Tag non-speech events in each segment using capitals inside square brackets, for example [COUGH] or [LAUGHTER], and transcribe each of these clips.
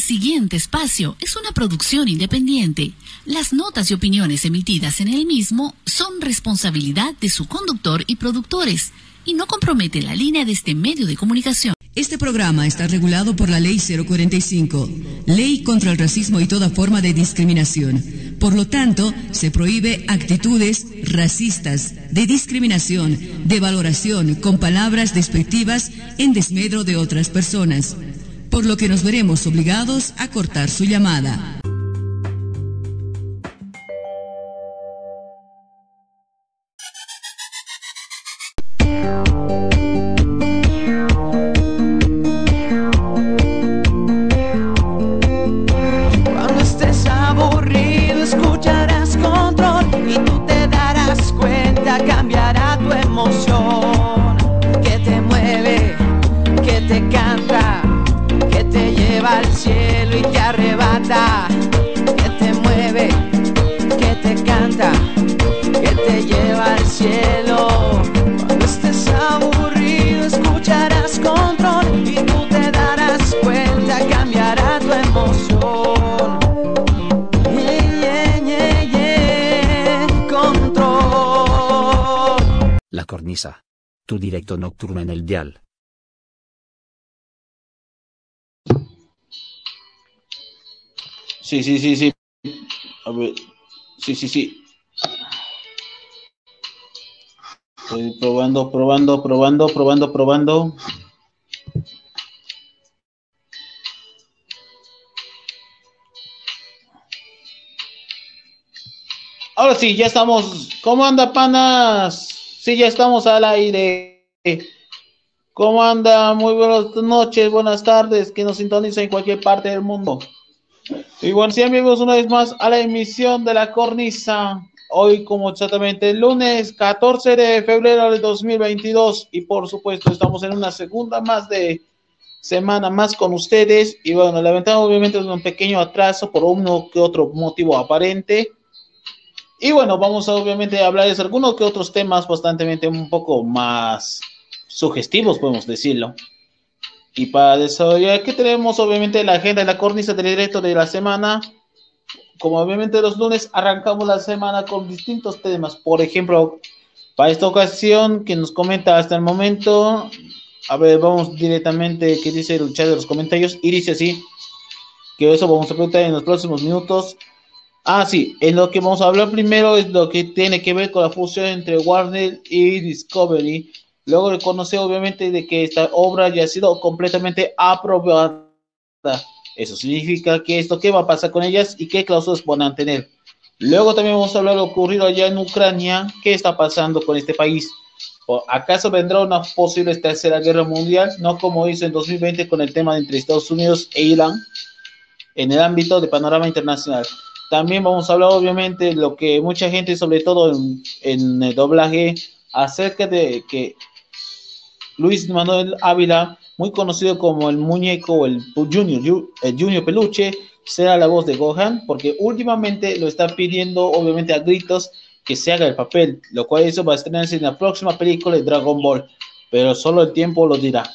El siguiente espacio es una producción independiente. Las notas y opiniones emitidas en el mismo son responsabilidad de su conductor y productores y no compromete la línea de este medio de comunicación. Este programa está regulado por la Ley 045, Ley contra el Racismo y toda forma de discriminación. Por lo tanto, se prohíbe actitudes racistas, de discriminación, de valoración con palabras despectivas en desmedro de otras personas, por lo que nos veremos obligados a cortar su llamada. Nocturno en el dial. Sí, sí, sí, sí. A ver. Sí, sí, sí. Estoy probando, probando, probando, probando, probando. Ahora sí, ya estamos. ¿Cómo anda, panas? Sí, ya estamos al aire. ¿Cómo anda? Muy buenas noches, buenas tardes, que nos sintonizan en cualquier parte del mundo. Y bueno, sí, amigos, una vez más a la emisión de la cornisa. Hoy, como exactamente lunes 14 de febrero de 2022. Y por supuesto, estamos en una segunda más de semana más con ustedes. Y bueno, lamentamos obviamente un pequeño atraso por uno que otro motivo aparente. Y bueno, vamos a obviamente hablar de algunos que otros temas bastante un poco más sugestivos, podemos decirlo. Y para desarrollar, ¿qué tenemos? Obviamente la agenda de la cornisa del directo de la semana. Como obviamente los lunes arrancamos la semana con distintos temas. Por ejemplo, para esta ocasión, que nos comenta hasta el momento. A ver, vamos directamente, ¿qué dice el chat de los comentarios? Y dice así, que eso vamos a preguntar en los próximos minutos. Ah, sí, en lo que vamos a hablar primero es lo que tiene que ver con la fusión entre Warner y Discovery. Luego reconoce obviamente de que esta obra ya ha sido completamente aprobada. Eso significa que esto, ¿qué va a pasar con ellas y qué cláusulas van a tener? Luego también vamos a hablar de lo ocurrido allá en Ucrania, qué está pasando con este país. ¿O ¿Acaso vendrá una posible tercera guerra mundial? No como hizo en 2020 con el tema entre Estados Unidos e Irán en el ámbito de panorama internacional. También vamos a hablar obviamente de lo que mucha gente, sobre todo en, en el doblaje, acerca de que Luis Manuel Ávila, muy conocido como el muñeco o el Junior, el Junior Peluche, será la voz de Gohan, porque últimamente lo está pidiendo, obviamente, a gritos que se haga el papel, lo cual eso va a estrenarse en la próxima película de Dragon Ball, pero solo el tiempo lo dirá.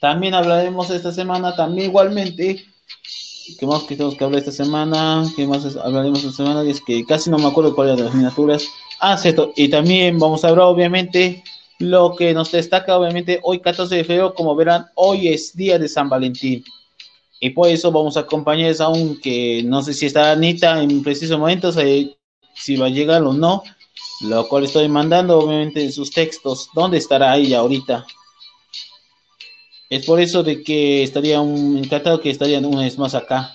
También hablaremos esta semana, también igualmente, ¿qué más que tenemos que hablar esta semana? ¿Qué más hablaremos esta semana? Es que casi no me acuerdo cuál era de las miniaturas. Ah, cierto, y también vamos a hablar, obviamente, lo que nos destaca, obviamente, hoy 14 de febrero, como verán, hoy es día de San Valentín. Y por eso vamos a acompañarles aún que no sé si está Anita en preciso momento, si va a llegar o no, lo cual estoy mandando, obviamente, en sus textos. ¿Dónde estará ella ahorita? Es por eso de que estaría un, encantado que estarían una vez más acá.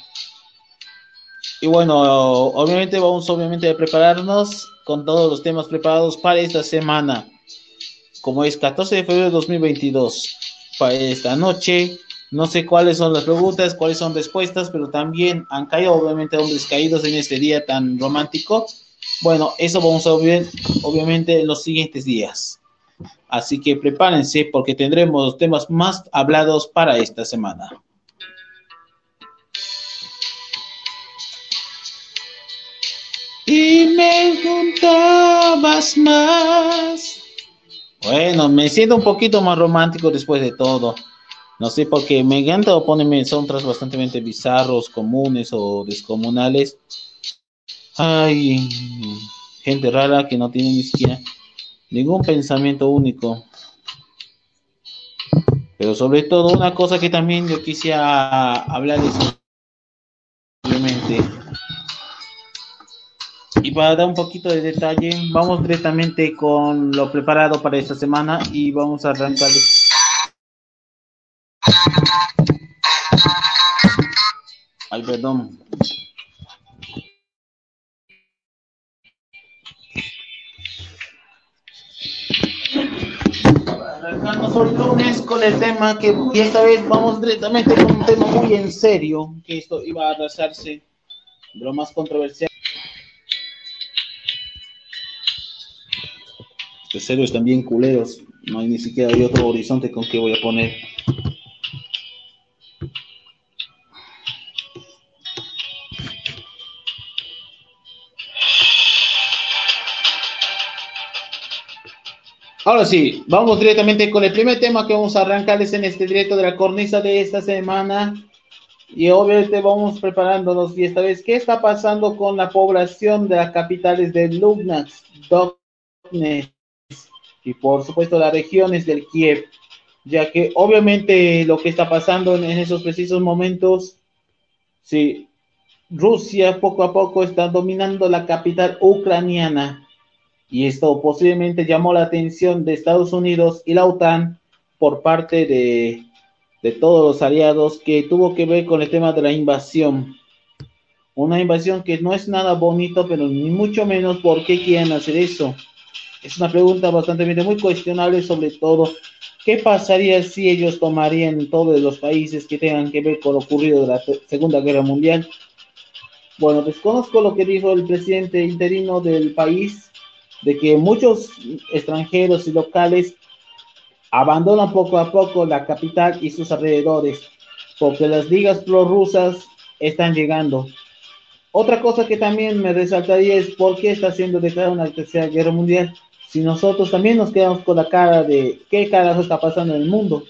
Y bueno, obviamente vamos obviamente a prepararnos con todos los temas preparados para esta semana. Como es 14 de febrero de 2022, para esta noche, no sé cuáles son las preguntas, cuáles son respuestas, pero también han caído obviamente hombres caídos en este día tan romántico. Bueno, eso vamos a ver obviamente en los siguientes días. Así que prepárense porque tendremos los temas más hablados para esta semana. Y me juntabas más. Bueno, me siento un poquito más romántico después de todo. No sé, porque me encanta ponen soundtracks bastante bizarros, comunes o descomunales. Hay gente rara que no tiene ni siquiera ningún pensamiento único. Pero sobre todo una cosa que también yo quisiera hablarles para dar un poquito de detalle, vamos directamente con lo preparado para esta semana y vamos a arrancar. Ay, perdón. Arrancamos hoy lunes con el tema que, y esta vez vamos directamente con un tema muy en serio, que esto iba a arrasarse lo más controversial. Héroes también culeros, no hay ni siquiera hay otro horizonte con que voy a poner. Ahora sí, vamos directamente con el primer tema que vamos a arrancarles en este directo de la cornisa de esta semana. Y obviamente vamos preparándonos. Y esta vez, ¿qué está pasando con la población de las capitales de Lugnax, Donetsk y por supuesto las regiones del Kiev? Ya que obviamente lo que está pasando en esos precisos momentos, sí, Rusia poco a poco está dominando la capital ucraniana y esto posiblemente llamó la atención de Estados Unidos y la OTAN por parte de, de todos los aliados que tuvo que ver con el tema de la invasión. Una invasión que no es nada bonito, pero ni mucho menos por qué quieren hacer eso. Es una pregunta bastante muy cuestionable, sobre todo, ¿qué pasaría si ellos tomarían todos los países que tengan que ver con lo ocurrido de la Segunda Guerra Mundial? Bueno, desconozco lo que dijo el presidente interino del país, de que muchos extranjeros y locales abandonan poco a poco la capital y sus alrededores, porque las ligas prorrusas están llegando. Otra cosa que también me resaltaría es por qué está siendo declarada una tercera guerra mundial, si nosotros también nos quedamos con la cara de qué carajo está pasando en el mundo.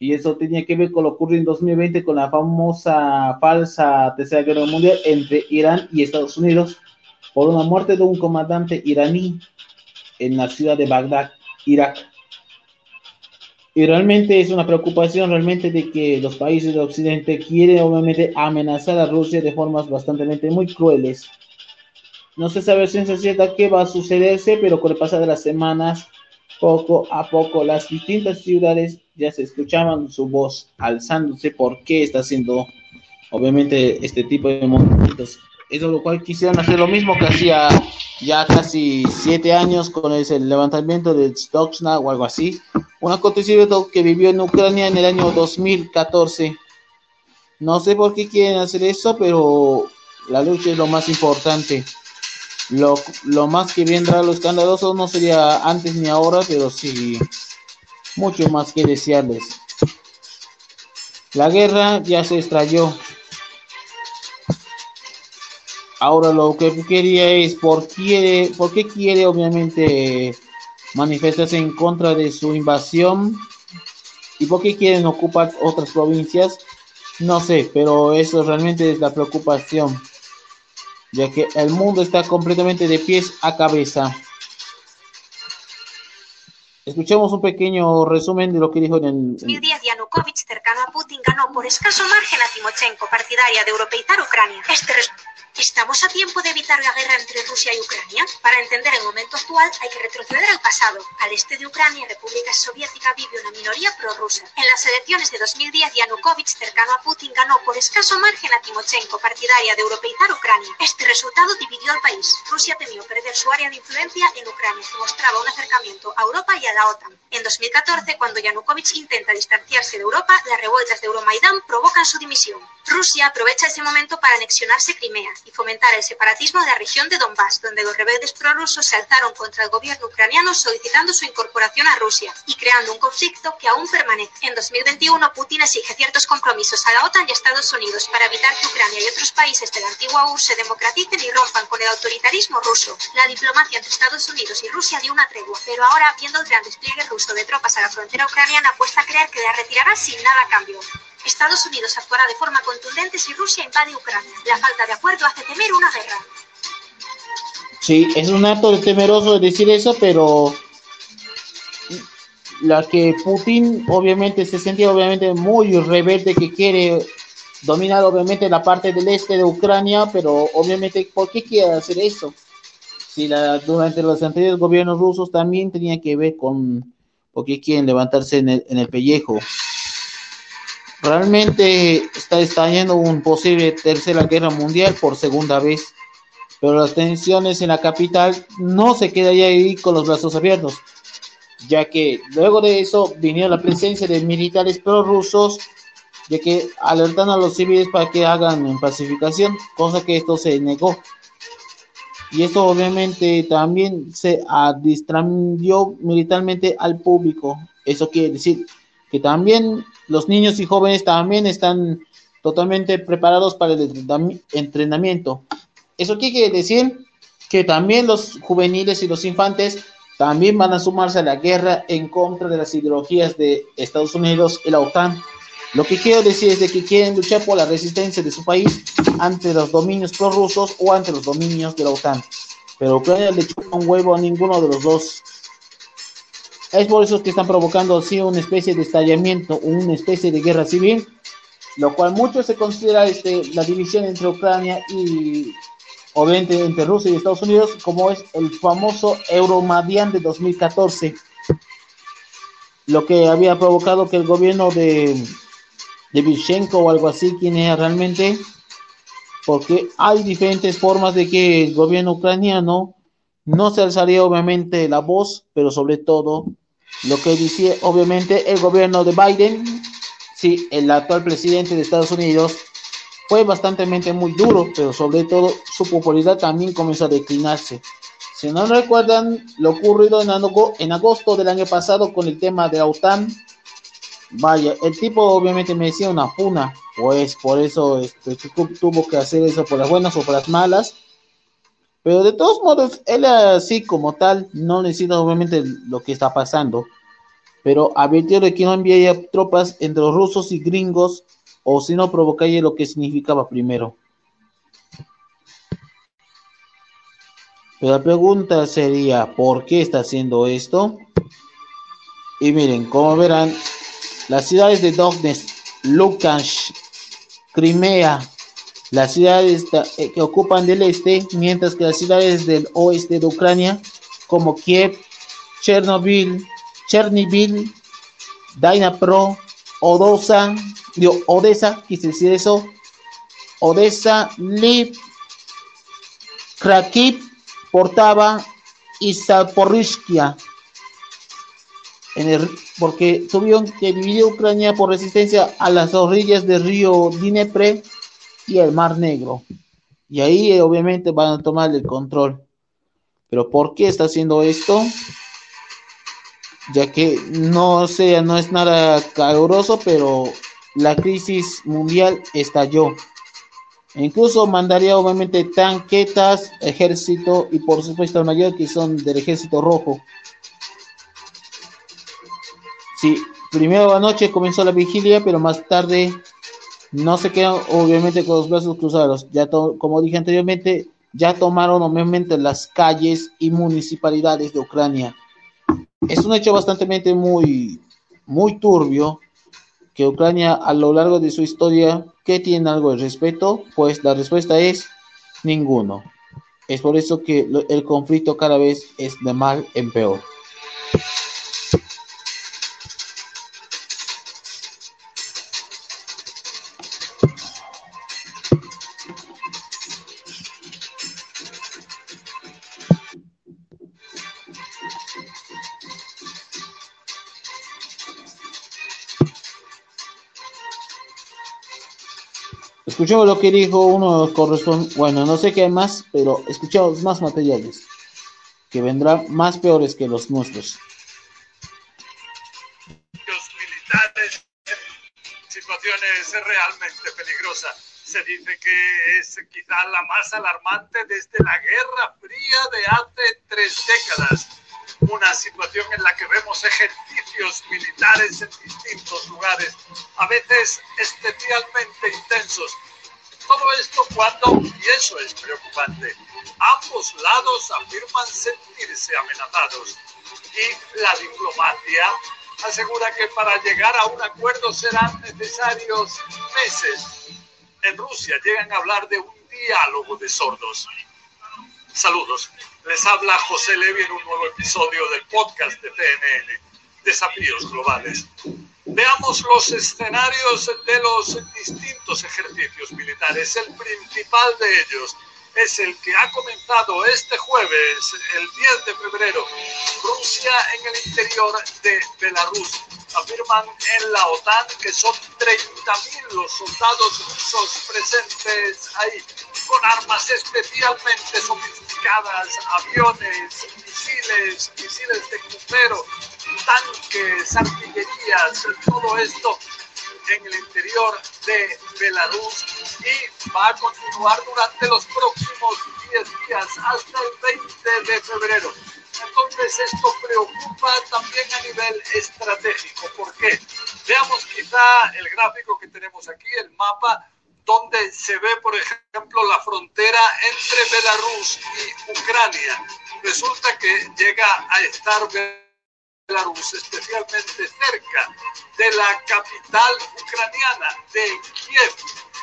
Y eso tenía que ver con lo ocurrido en 2020 con la famosa falsa tercera guerra mundial entre Irán y Estados Unidos, por una muerte de un comandante iraní en la ciudad de Bagdad, Irak. Y realmente es una preocupación realmente de que los países del occidente quieren obviamente amenazar a Rusia de formas bastante muy crueles. No se sabe ciencia cierta qué va a sucederse, pero con el pasar de las semanas, poco a poco, las distintas ciudades ya se escuchaban su voz alzándose por qué está haciendo obviamente este tipo de movimientos eso lo cual quisieran hacer lo mismo que hacía ya casi siete años con el levantamiento de Stuxna o algo así. Un acontecimiento que vivió en Ucrania en el año 2014. No sé por qué quieren hacer eso, pero la lucha es lo más importante. Lo, lo más que vendrá lo escandaloso no sería antes ni ahora, pero sí mucho más que desearles. La guerra ya se extrayó, Ahora lo que quería es por, quiere, por qué quiere obviamente manifestarse en contra de su invasión y por qué quieren ocupar otras provincias. No sé, pero eso realmente es la preocupación, ya que el mundo está completamente de pies a cabeza. Escuchemos un pequeño resumen de lo que dijo en el... 2010 Yanukovych, cercano a Putin, ganó por escaso margen a Timochenko, partidaria de europeizar Ucrania. Este ¿Estamos a tiempo de evitar la guerra entre Rusia y Ucrania? Para entender el momento actual hay que retroceder al pasado. Al este de Ucrania, República Soviética vive una minoría prorrusa. En las elecciones de 2010, Yanukovych, cercano a Putin, ganó por escaso margen a Timochenko, partidaria de europeizar Ucrania. Este resultado dividió al país. Rusia temió perder su área de influencia en Ucrania, que mostraba un acercamiento a Europa y a la OTAN. En 2014, cuando Yanukovych intenta distanciarse de Europa, las revueltas de Euromaidán provocan su dimisión. Rusia aprovecha ese momento para anexionarse Crimea y fomentar el separatismo de la región de Donbass, donde los rebeldes prorrusos se alzaron contra el gobierno ucraniano solicitando su incorporación a Rusia y creando un conflicto que aún permanece. En 2021, Putin exige ciertos compromisos a la OTAN y a Estados Unidos para evitar que Ucrania y otros países de la antigua URSS se democraticen y rompan con el autoritarismo ruso. La diplomacia entre Estados Unidos y Rusia dio una tregua, pero ahora, viendo el gran despliegue ruso de tropas a la frontera ucraniana apuesta a creer que la retirará sin nada a cambio. Estados Unidos actuará de forma contundente si Rusia invade Ucrania. La falta de acuerdo hace temer una guerra. Sí, es un acto temeroso decir eso, pero la que Putin obviamente se sentía obviamente muy rebelde que quiere dominar obviamente la parte del este de Ucrania, pero obviamente ¿por qué quiere hacer eso? Si la, durante los anteriores gobiernos rusos también tenía que ver con por qué quieren levantarse en el, en el pellejo. Realmente está estallando un posible tercera guerra mundial por segunda vez, pero las tensiones en la capital no se quedan ahí con los brazos abiertos, ya que luego de eso vinieron la presencia de militares prorrusos, ya que alertan a los civiles para que hagan pacificación, cosa que esto se negó. Y esto obviamente también se adistrambió militarmente al público. Eso quiere decir que también los niños y jóvenes también están totalmente preparados para el entrenamiento. ¿Eso quiere decir? Que también los juveniles y los infantes también van a sumarse a la guerra en contra de las ideologías de Estados Unidos y la OTAN. Lo que quiero decir es de que quieren luchar por la resistencia de su país ante los dominios prorrusos o ante los dominios de la OTAN. Pero Ucrania le chupa un huevo a ninguno de los dos es por eso que están provocando así una especie de estallamiento, una especie de guerra civil, lo cual mucho se considera este, la división entre Ucrania y obviamente entre Rusia y Estados Unidos, como es el famoso Euromadian de 2014, lo que había provocado que el gobierno de, de Vishenko o algo así, quien era realmente, porque hay diferentes formas de que el gobierno ucraniano no se alzaría obviamente la voz, pero sobre todo lo que dice obviamente el gobierno de Biden, sí, el actual presidente de Estados Unidos, fue bastante muy duro, pero sobre todo su popularidad también comenzó a declinarse. Si no recuerdan lo ocurrido en, agosto del año pasado con el tema de la OTAN, vaya, el tipo obviamente me decía una puna, pues por eso este, tuvo que hacer eso por las buenas o por las malas. Pero de todos modos, él así como tal, no necesita obviamente lo que está pasando, pero advirtió de que no enviaría tropas entre los rusos y gringos, o si no provocaría lo que significaba primero. Pero la pregunta sería, ¿por qué está haciendo esto? Y miren, como verán, las ciudades de Donetsk, Lukansk, Crimea, las ciudades eh, que ocupan del este, mientras que las ciudades del oeste de Ucrania, como Kiev, Chernobyl, Chernobyl, Dynapro, Odessa, Odessa, quise decir eso, Odessa, Lviv, Kharkiv, Portava y Zaporizhia. porque tuvieron que dividir Ucrania por resistencia a las orillas del río Dnepr y el Mar Negro. Y ahí eh, obviamente van a tomar el control. Pero ¿por qué está haciendo esto? Ya que no sea, no es nada caluroso, pero la crisis mundial estalló. E incluso mandaría obviamente tanquetas, ejército y por supuesto el mayor que son del ejército rojo. Sí, primero anoche comenzó la vigilia, pero más tarde no se quedan obviamente con los brazos cruzados. Ya como dije anteriormente, ya tomaron obviamente las calles y municipalidades de Ucrania. Es un hecho bastante muy, muy turbio que Ucrania a lo largo de su historia, ¿qué tiene algo de respeto? Pues la respuesta es ninguno. Es por eso que el conflicto cada vez es de mal en peor. Escuchemos lo que dijo uno corresponde, bueno, no sé qué más, pero escuchamos más materiales que vendrán más peores que los nuestros. Los militares en situaciones realmente peligrosas. Se dice que es quizá la más alarmante desde la Guerra Fría de hace tres décadas. una situación en la que vemos ejercicios militares en distintos lugares, a veces especialmente intensos. Todo esto cuando, y eso es preocupante, ambos lados afirman sentirse amenazados y la diplomacia asegura que para llegar a un acuerdo serán necesarios meses. En Rusia llegan a hablar de un diálogo de sordos. Saludos. Les habla José Levi en un nuevo episodio del podcast de CNN, Desafíos Globales. Veamos los escenarios de los distintos ejercicios militares. El principal de ellos es el que ha comenzado este jueves, el 10 de febrero, Rusia en el interior de Belarus. Afirman en la OTAN que son 30.000 los soldados rusos presentes ahí, con armas especialmente sofisticadas, aviones, misiles, misiles de crucero, tanques, artillerías, todo esto en el interior de Belarus y va a continuar durante los próximos 10 días hasta el 20 de febrero. Entonces esto preocupa también a nivel estratégico. ¿Por qué? Veamos quizá el gráfico que tenemos aquí, el mapa, donde se ve, por ejemplo, la frontera entre Belarus y Ucrania. Resulta que llega a estar especialmente cerca de la capital ucraniana, de Kiev.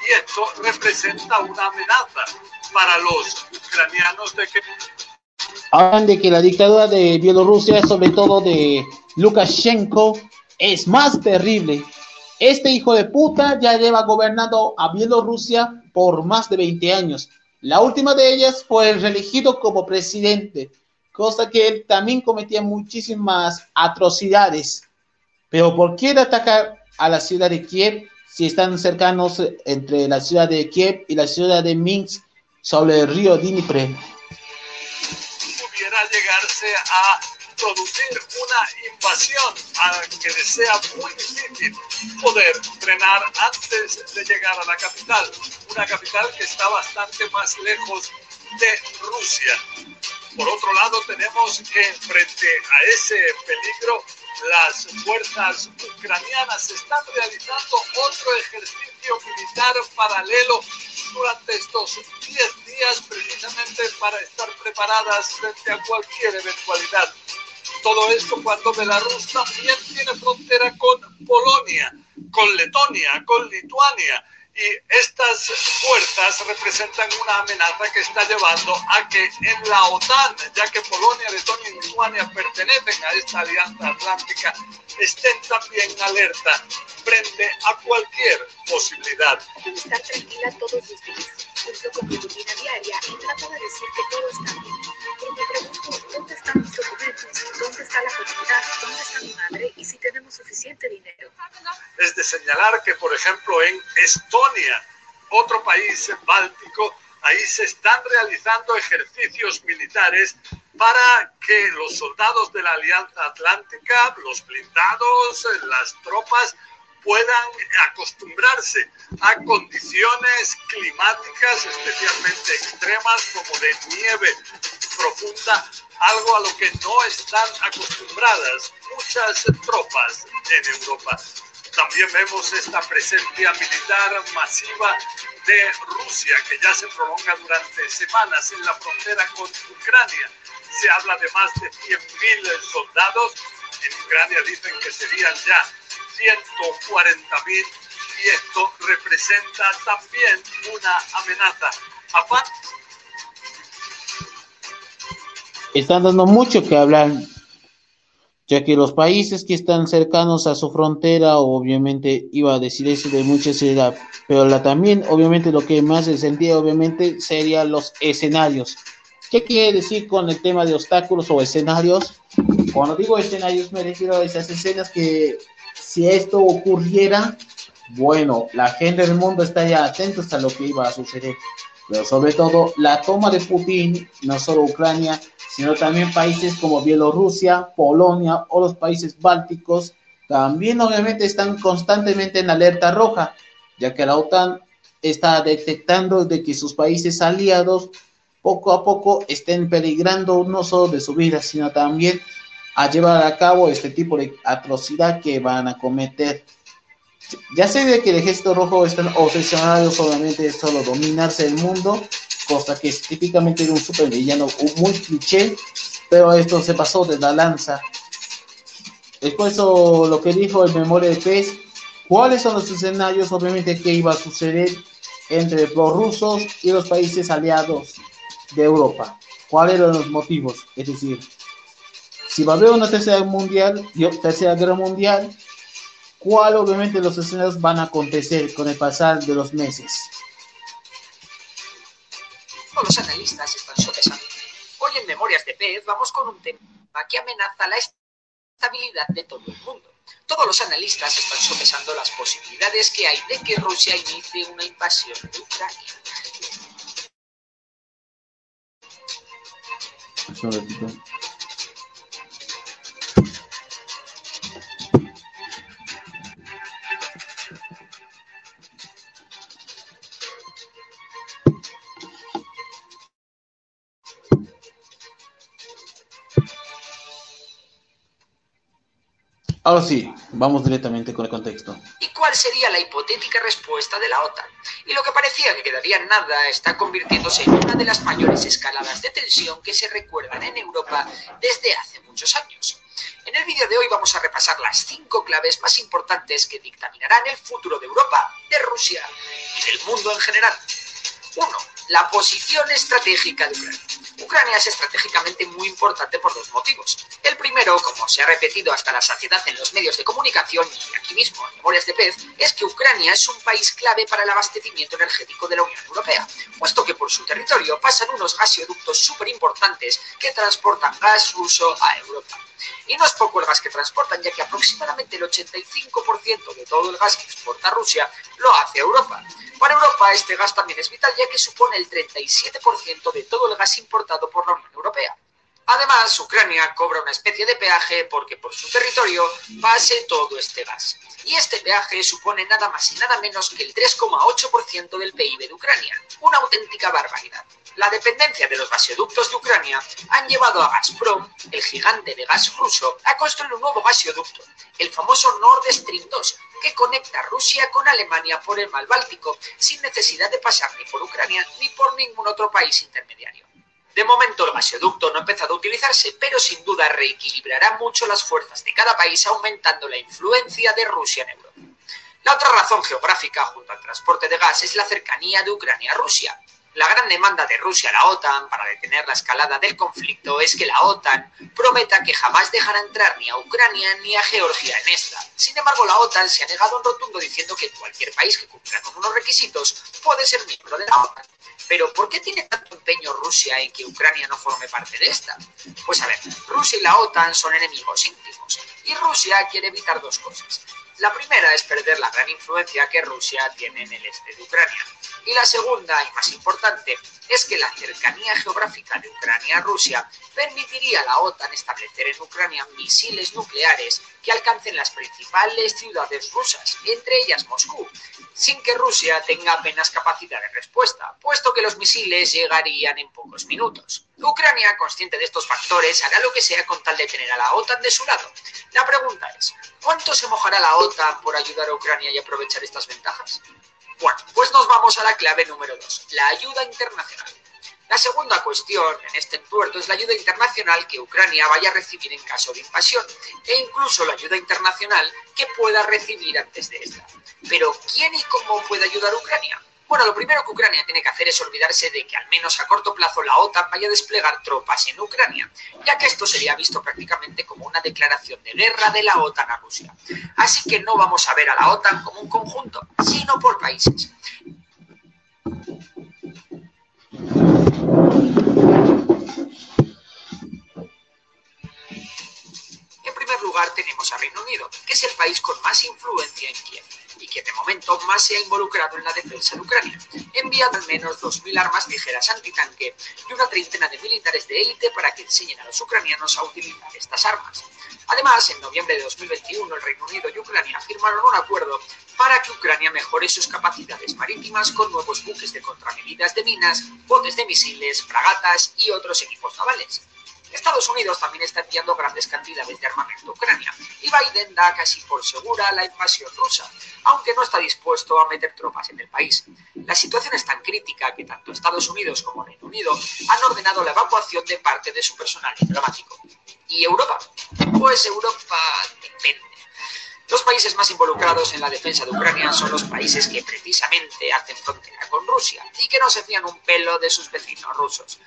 Y esto representa una amenaza para los ucranianos de que... Hablan de que la dictadura de Bielorrusia, sobre todo de Lukashenko, es más terrible. Este hijo de puta ya lleva gobernando a Bielorrusia por más de 20 años. La última de ellas fue reelegido como presidente cosa que él también cometía muchísimas atrocidades. Pero ¿por qué atacar a la ciudad de Kiev si están cercanos entre la ciudad de Kiev y la ciudad de Minsk sobre el río Dnipro? Pudiera llegarse a producir una invasión a que desea muy difícil poder frenar antes de llegar a la capital, una capital que está bastante más lejos de Rusia. Por otro lado, tenemos que frente a ese peligro, las fuerzas ucranianas están realizando otro ejercicio militar paralelo durante estos 10 días precisamente para estar preparadas frente a cualquier eventualidad. Todo esto cuando Belarus también tiene frontera con Polonia, con Letonia, con Lituania y estas fuerzas representan una amenaza que está llevando a que en la OTAN, ya que Polonia, Letonia y Lituania pertenecen a esta alianza atlántica, estén también alerta frente a cualquier posibilidad. estar tranquila todos los días, junto con mi rutina diaria, y trato de decir que todo está bien. Pero me pregunto, ¿dónde están mis documentos? ¿Dónde está la comunidad? ¿Dónde está mi madre? ¿Y si tenemos suficiente dinero? Es de señalar que, por ejemplo, en Estonia, otro país báltico, ahí se están realizando ejercicios militares para que los soldados de la Alianza Atlántica, los blindados, las tropas, puedan acostumbrarse a condiciones climáticas especialmente extremas como de nieve profunda, algo a lo que no están acostumbradas muchas tropas en Europa. También vemos esta presencia militar masiva de Rusia que ya se prolonga durante semanas en la frontera con Ucrania. Se habla de más de 100.000 soldados. En Ucrania dicen que serían ya 140.000 y esto representa también una amenaza. Aparte, están dando mucho que hablar, ya que los países que están cercanos a su frontera, obviamente iba a decir eso de mucha seriedad, pero la, también, obviamente, lo que más se sentía, obviamente, serían los escenarios. ¿Qué quiere decir con el tema de obstáculos o escenarios? Cuando digo escenarios me refiero a esas escenas que si esto ocurriera, bueno, la gente del mundo estaría atentos a lo que iba a suceder. Pero sobre todo la toma de Putin, no solo Ucrania, sino también países como Bielorrusia, Polonia o los países bálticos, también obviamente están constantemente en alerta roja, ya que la OTAN está detectando de que sus países aliados poco a poco estén peligrando no solo de su vida, sino también a llevar a cabo este tipo de atrocidad que van a cometer. Ya sé de que el ejército rojo están obsesionados solamente de solo dominarse el mundo, cosa que es típicamente de un supervillano muy cliché, pero esto se pasó de la lanza. Después lo que dijo el memoria de pez, cuáles son los escenarios obviamente que iba a suceder entre los rusos y los países aliados de Europa. ¿Cuáles eran los motivos? Es decir, si va a haber una tercera mundial, tercera guerra mundial, ¿cuál obviamente los escenarios van a acontecer con el pasar de los meses? Todos los analistas están sopesando. Hoy en Memorias de Pez vamos con un tema que amenaza la estabilidad de todo el mundo. Todos los analistas están sopesando las posibilidades que hay de que Rusia inicie una invasión de Ucrania. Ahora sí, vamos directamente con el contexto. ¿Y cuál sería la hipotética respuesta de la OTAN? Y lo que parecía que quedaría nada está convirtiéndose en una de las mayores escaladas de tensión que se recuerdan en Europa desde hace muchos años. En el vídeo de hoy vamos a repasar las cinco claves más importantes que dictaminarán el futuro de Europa, de Rusia y del mundo en general. 1. La posición estratégica de Ucrania. Ucrania es estratégicamente muy importante por dos motivos. El primero, como se ha repetido hasta la saciedad en los medios de comunicación y aquí mismo en Memorias de Pez, es que Ucrania es un país clave para el abastecimiento energético de la Unión Europea, puesto que por su territorio pasan unos gasoductos súper importantes que transportan gas ruso a Europa. Y no es poco el gas que transportan, ya que aproximadamente el 85% de todo el gas que exporta Rusia lo hace Europa. Para Europa este gas también es vital, ya que supone el 37% de todo el gas importado por la Unión Europea. Además, Ucrania cobra una especie de peaje porque por su territorio pase todo este gas. Y este peaje supone nada más y nada menos que el 3,8% del PIB de Ucrania. Una auténtica barbaridad. La dependencia de los gasoductos de Ucrania han llevado a Gazprom, el gigante de gas ruso, a construir un nuevo gasoducto, el famoso Nord Stream 2, que conecta Rusia con Alemania por el mar Báltico, sin necesidad de pasar ni por Ucrania ni por ningún otro país intermediario. De momento el gasoducto no ha empezado a utilizarse, pero sin duda reequilibrará mucho las fuerzas de cada país, aumentando la influencia de Rusia en Europa. La otra razón geográfica junto al transporte de gas es la cercanía de Ucrania a Rusia. La gran demanda de Rusia a la OTAN para detener la escalada del conflicto es que la OTAN prometa que jamás dejará entrar ni a Ucrania ni a Georgia en esta. Sin embargo, la OTAN se ha negado en rotundo diciendo que cualquier país que cumpla con unos requisitos puede ser miembro de la OTAN. Pero ¿por qué tiene tanto empeño Rusia en que Ucrania no forme parte de esta? Pues a ver, Rusia y la OTAN son enemigos íntimos y Rusia quiere evitar dos cosas. La primera es perder la gran influencia que Rusia tiene en el este de Ucrania. Y la segunda, y más importante, es que la cercanía geográfica de Ucrania a Rusia permitiría a la OTAN establecer en Ucrania misiles nucleares que alcancen las principales ciudades rusas, entre ellas Moscú, sin que Rusia tenga apenas capacidad de respuesta, puesto que los misiles llegarían en pocos minutos. Ucrania, consciente de estos factores, hará lo que sea con tal de tener a la OTAN de su lado. La pregunta es, ¿cuánto se mojará la OTAN por ayudar a Ucrania y aprovechar estas ventajas? Bueno, pues nos vamos a la clave número dos, la ayuda internacional. La segunda cuestión en este entuerto es la ayuda internacional que Ucrania vaya a recibir en caso de invasión e incluso la ayuda internacional que pueda recibir antes de esta. Pero ¿quién y cómo puede ayudar a Ucrania? Bueno, lo primero que Ucrania tiene que hacer es olvidarse de que al menos a corto plazo la OTAN vaya a desplegar tropas en Ucrania, ya que esto sería visto prácticamente como una declaración de guerra de la OTAN a Rusia. Así que no vamos a ver a la OTAN como un conjunto, sino por países. En primer lugar tenemos a Reino Unido, que es el país con más influencia en Kiev que de momento más se ha involucrado en la defensa de Ucrania, enviando al menos 2.000 armas ligeras antitanque y una treintena de militares de élite para que enseñen a los ucranianos a utilizar estas armas. Además, en noviembre de 2021, el Reino Unido y Ucrania firmaron un acuerdo para que Ucrania mejore sus capacidades marítimas con nuevos buques de contramedidas de minas, botes de misiles, fragatas y otros equipos navales. Estados Unidos también está enviando grandes cantidades de armamento a Ucrania y Biden da casi por segura la invasión rusa, aunque no está dispuesto a meter tropas en el país. La situación es tan crítica que tanto Estados Unidos como Reino Unido han ordenado la evacuación de parte de su personal diplomático. ¿Y Europa? Pues Europa depende. Los países más involucrados en la defensa de Ucrania son los países que precisamente hacen frontera con Rusia y que no se fían un pelo de sus vecinos rusos.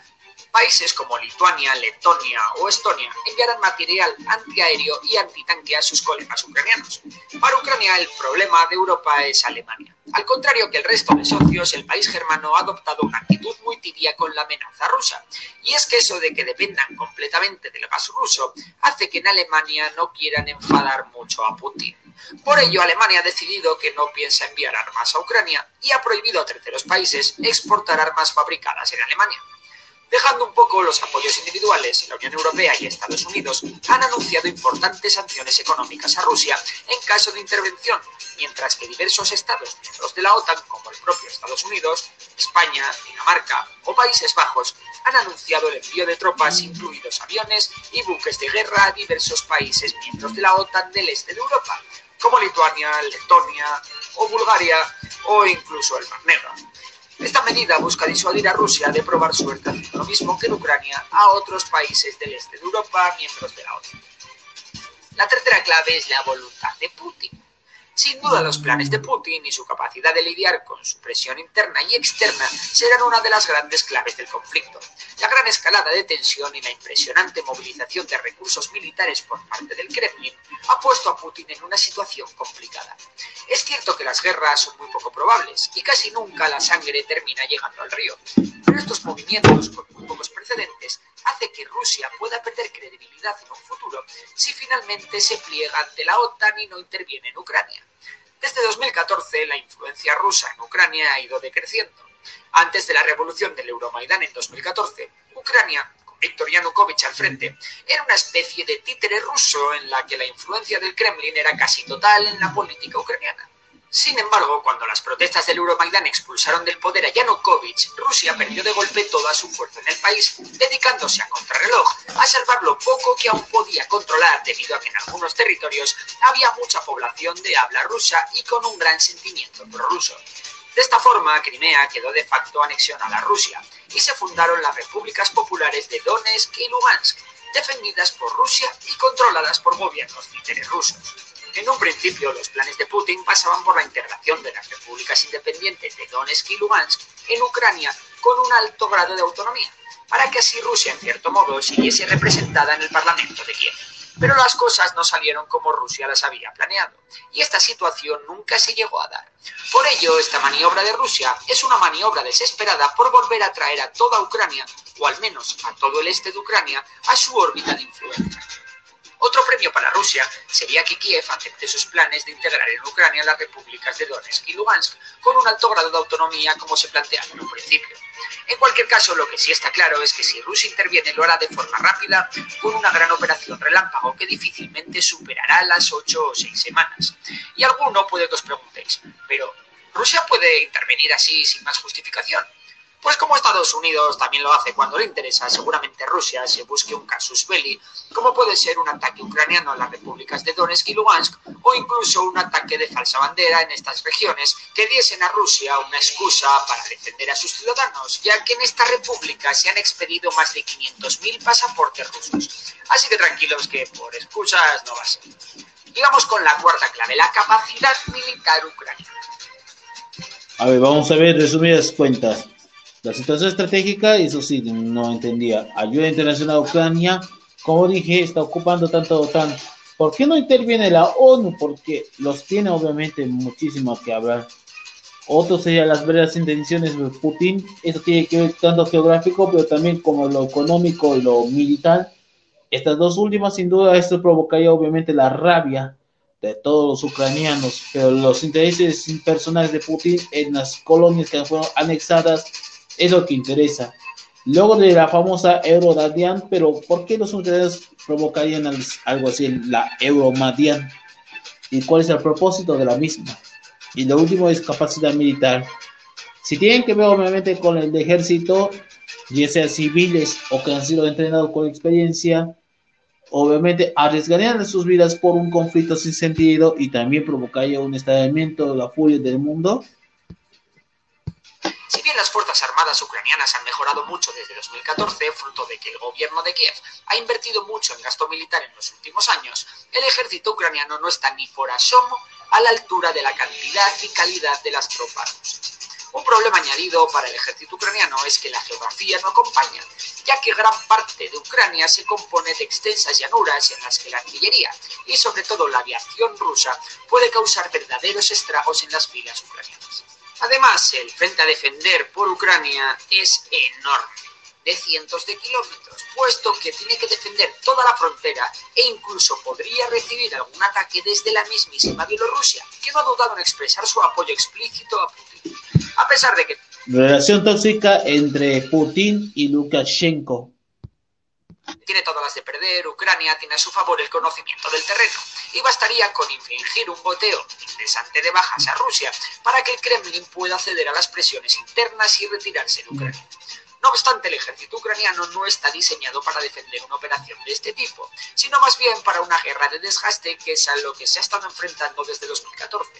Países como Lituania, Letonia o Estonia enviarán material antiaéreo y antitanque a sus colegas ucranianos. Para Ucrania el problema de Europa es Alemania. Al contrario que el resto de socios, el país germano ha adoptado una actitud muy tibia con la amenaza rusa. Y es que eso de que dependan completamente del gas ruso hace que en Alemania no quieran enfadar mucho a Putin. Por ello, Alemania ha decidido que no piensa enviar armas a Ucrania y ha prohibido a terceros países exportar armas fabricadas en Alemania. Dejando un poco los apoyos individuales, la Unión Europea y Estados Unidos han anunciado importantes sanciones económicas a Rusia en caso de intervención, mientras que diversos estados miembros de la OTAN, como el propio Estados Unidos, España, Dinamarca o Países Bajos, han anunciado el envío de tropas, incluidos aviones y buques de guerra, a diversos países miembros de la OTAN del este de Europa, como Lituania, Letonia o Bulgaria o incluso el Mar Negro. Esta medida busca disuadir a Rusia de probar suerte lo mismo que en Ucrania a otros países del este de Europa, miembros de la OTAN. La tercera clave es la voluntad de Putin. Sin duda los planes de Putin y su capacidad de lidiar con su presión interna y externa serán una de las grandes claves del conflicto. La gran escalada de tensión y la impresionante movilización de recursos militares por parte del Kremlin ha puesto a Putin en una situación complicada. Es cierto que las guerras son muy poco probables y casi nunca la sangre termina llegando al río, pero estos movimientos con muy pocos precedentes hace que Rusia pueda perder credibilidad en un futuro si finalmente se pliega ante la OTAN y no interviene en Ucrania. Desde 2014, la influencia rusa en Ucrania ha ido decreciendo. Antes de la revolución del Euromaidán en 2014, Ucrania, con Viktor Yanukovych al frente, era una especie de títere ruso en la que la influencia del Kremlin era casi total en la política ucraniana. Sin embargo, cuando las protestas del Euromaidan expulsaron del poder a Yanukovych, Rusia perdió de golpe toda su fuerza en el país, dedicándose a contrarreloj, a salvar lo poco que aún podía controlar debido a que en algunos territorios había mucha población de habla rusa y con un gran sentimiento prorruso. De esta forma, Crimea quedó de facto anexionada a Rusia y se fundaron las repúblicas populares de Donetsk y Lugansk, defendidas por Rusia y controladas por gobiernos títeres rusos. En un principio, los planes de Putin pasaban por la integración de las repúblicas independientes de Donetsk y Lugansk en Ucrania con un alto grado de autonomía, para que así Rusia, en cierto modo, siguiese representada en el Parlamento de Kiev. Pero las cosas no salieron como Rusia las había planeado, y esta situación nunca se llegó a dar. Por ello, esta maniobra de Rusia es una maniobra desesperada por volver a traer a toda Ucrania, o al menos a todo el este de Ucrania, a su órbita de influencia. Otro premio para Rusia sería que Kiev acepte sus planes de integrar en Ucrania las repúblicas de Donetsk y Lugansk con un alto grado de autonomía como se planteaba en un principio. En cualquier caso, lo que sí está claro es que si Rusia interviene lo hará de forma rápida con una gran operación relámpago que difícilmente superará las ocho o seis semanas. Y alguno puede que os preguntéis, pero ¿Rusia puede intervenir así sin más justificación? Pues como Estados Unidos también lo hace cuando le interesa, seguramente Rusia se busque un casus belli, como puede ser un ataque ucraniano a las repúblicas de Donetsk y Lugansk, o incluso un ataque de falsa bandera en estas regiones que diesen a Rusia una excusa para defender a sus ciudadanos, ya que en esta república se han expedido más de 500.000 pasaportes rusos. Así que tranquilos que por excusas no va a ser. Y vamos con la cuarta clave, la capacidad militar ucraniana. A ver, vamos a ver resumidas cuentas. La situación estratégica, eso sí, no entendía. Ayuda internacional a Ucrania, como dije, está ocupando tanto OTAN. ¿Por qué no interviene la ONU? Porque los tiene obviamente muchísimo que hablar. Otro sería las verdaderas intenciones de Putin. Eso tiene que ver tanto geográfico, pero también como lo económico y lo militar. Estas dos últimas, sin duda, esto provocaría obviamente la rabia de todos los ucranianos, pero los intereses personales de Putin en las colonias que fueron anexadas es lo que interesa. Luego de la famosa Eurodadian, pero ¿por qué los ucranianos provocarían algo así, la Euromadian? ¿Y cuál es el propósito de la misma? Y lo último es capacidad militar. Si tienen que ver obviamente con el ejército, ya sea civiles o que han sido entrenados con experiencia, obviamente arriesgarían sus vidas por un conflicto sin sentido y también provocaría un estallamiento de la furia del mundo. Si bien las Fuerzas Armadas ucranianas han mejorado mucho desde 2014, fruto de que el gobierno de Kiev ha invertido mucho en gasto militar en los últimos años, el ejército ucraniano no está ni por asomo a la altura de la cantidad y calidad de las tropas un problema añadido para el ejército ucraniano es que la geografía no acompaña, ya que gran parte de Ucrania se compone de extensas llanuras en las que la artillería y sobre todo la aviación rusa puede causar verdaderos estragos en las filas ucranianas. Además, el frente a defender por Ucrania es enorme de cientos de kilómetros, puesto que tiene que defender toda la frontera e incluso podría recibir algún ataque desde la mismísima Bielorrusia, que no ha dudado en expresar su apoyo explícito a Putin, a pesar de que... Relación tóxica entre Putin y Lukashenko. Tiene todas las de perder, Ucrania tiene a su favor el conocimiento del terreno y bastaría con infringir un boteo interesante de bajas a Rusia para que el Kremlin pueda ceder a las presiones internas y retirarse de Ucrania. No obstante, el ejército ucraniano no está diseñado para defender una operación de este tipo, sino más bien para una guerra de desgaste que es a lo que se ha estado enfrentando desde 2014.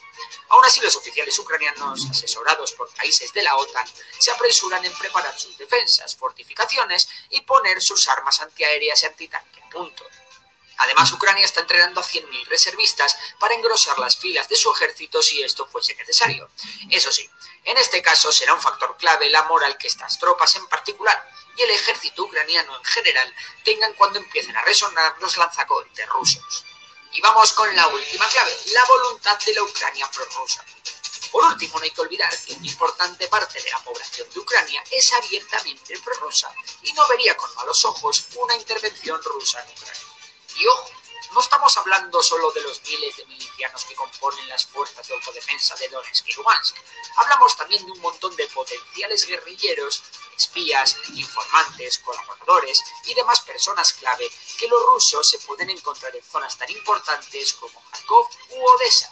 Aún así, los oficiales ucranianos, asesorados por países de la OTAN, se apresuran en preparar sus defensas, fortificaciones y poner sus armas antiaéreas y antitanque a punto. Además, Ucrania está entrenando a 100.000 reservistas para engrosar las filas de su ejército si esto fuese necesario. Eso sí, en este caso será un factor clave la moral que estas tropas en particular y el ejército ucraniano en general tengan cuando empiecen a resonar los lanzacohetes rusos. Y vamos con la última clave, la voluntad de la Ucrania prorrusa. Por último, no hay que olvidar que una importante parte de la población de Ucrania es abiertamente prorrusa y no vería con malos ojos una intervención rusa en Ucrania. Y ojo, no estamos hablando solo de los miles de milicianos que componen las fuerzas de autodefensa de Donetsk y Lugansk. Hablamos también de un montón de potenciales guerrilleros, espías, informantes, colaboradores y demás personas clave que los rusos se pueden encontrar en zonas tan importantes como Kharkov u Odessa.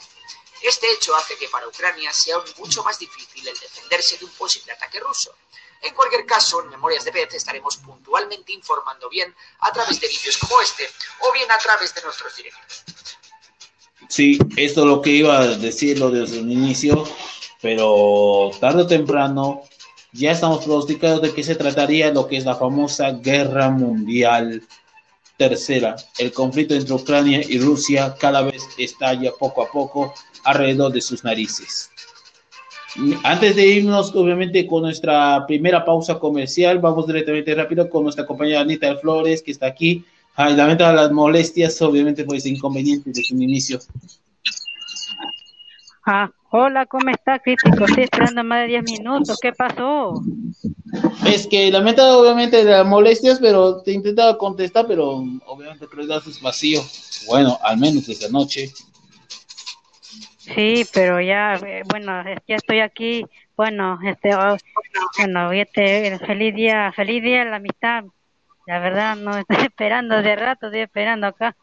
Este hecho hace que para Ucrania sea mucho más difícil el defenderse de un posible ataque ruso. En cualquier caso, en Memorias de Pez estaremos puntualmente informando bien a través de vídeos como este o bien a través de nuestros directos. Sí, esto es lo que iba a decirlo desde el inicio, pero tarde o temprano ya estamos pronosticados de que se trataría lo que es la famosa guerra mundial tercera. El conflicto entre Ucrania y Rusia cada vez estalla poco a poco alrededor de sus narices. Antes de irnos, obviamente, con nuestra primera pausa comercial, vamos directamente rápido con nuestra compañera Anita Flores, que está aquí. Ay, lamento las molestias, obviamente, pues inconvenientes de su inicio. Ah, hola, ¿cómo está, crítico? Estoy esperando más de 10 minutos. ¿Qué pasó? Es que lamento, obviamente, las molestias, pero te intentaba contestar, pero obviamente creo que es vacío. Bueno, al menos esta noche. Sí, pero ya, eh, bueno, ya estoy aquí. Bueno, este, oh, bueno, este, feliz día, feliz día la amistad. La verdad, no estoy [LAUGHS] esperando de rato, estoy esperando acá.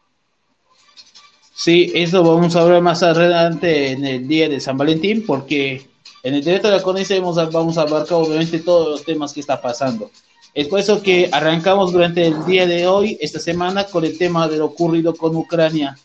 Sí, eso vamos a hablar más adelante en el día de San Valentín, porque en el directo de la vamos vamos a abarcar obviamente todos los temas que está pasando. Es por eso que arrancamos durante el día de hoy, esta semana, con el tema de lo ocurrido con Ucrania.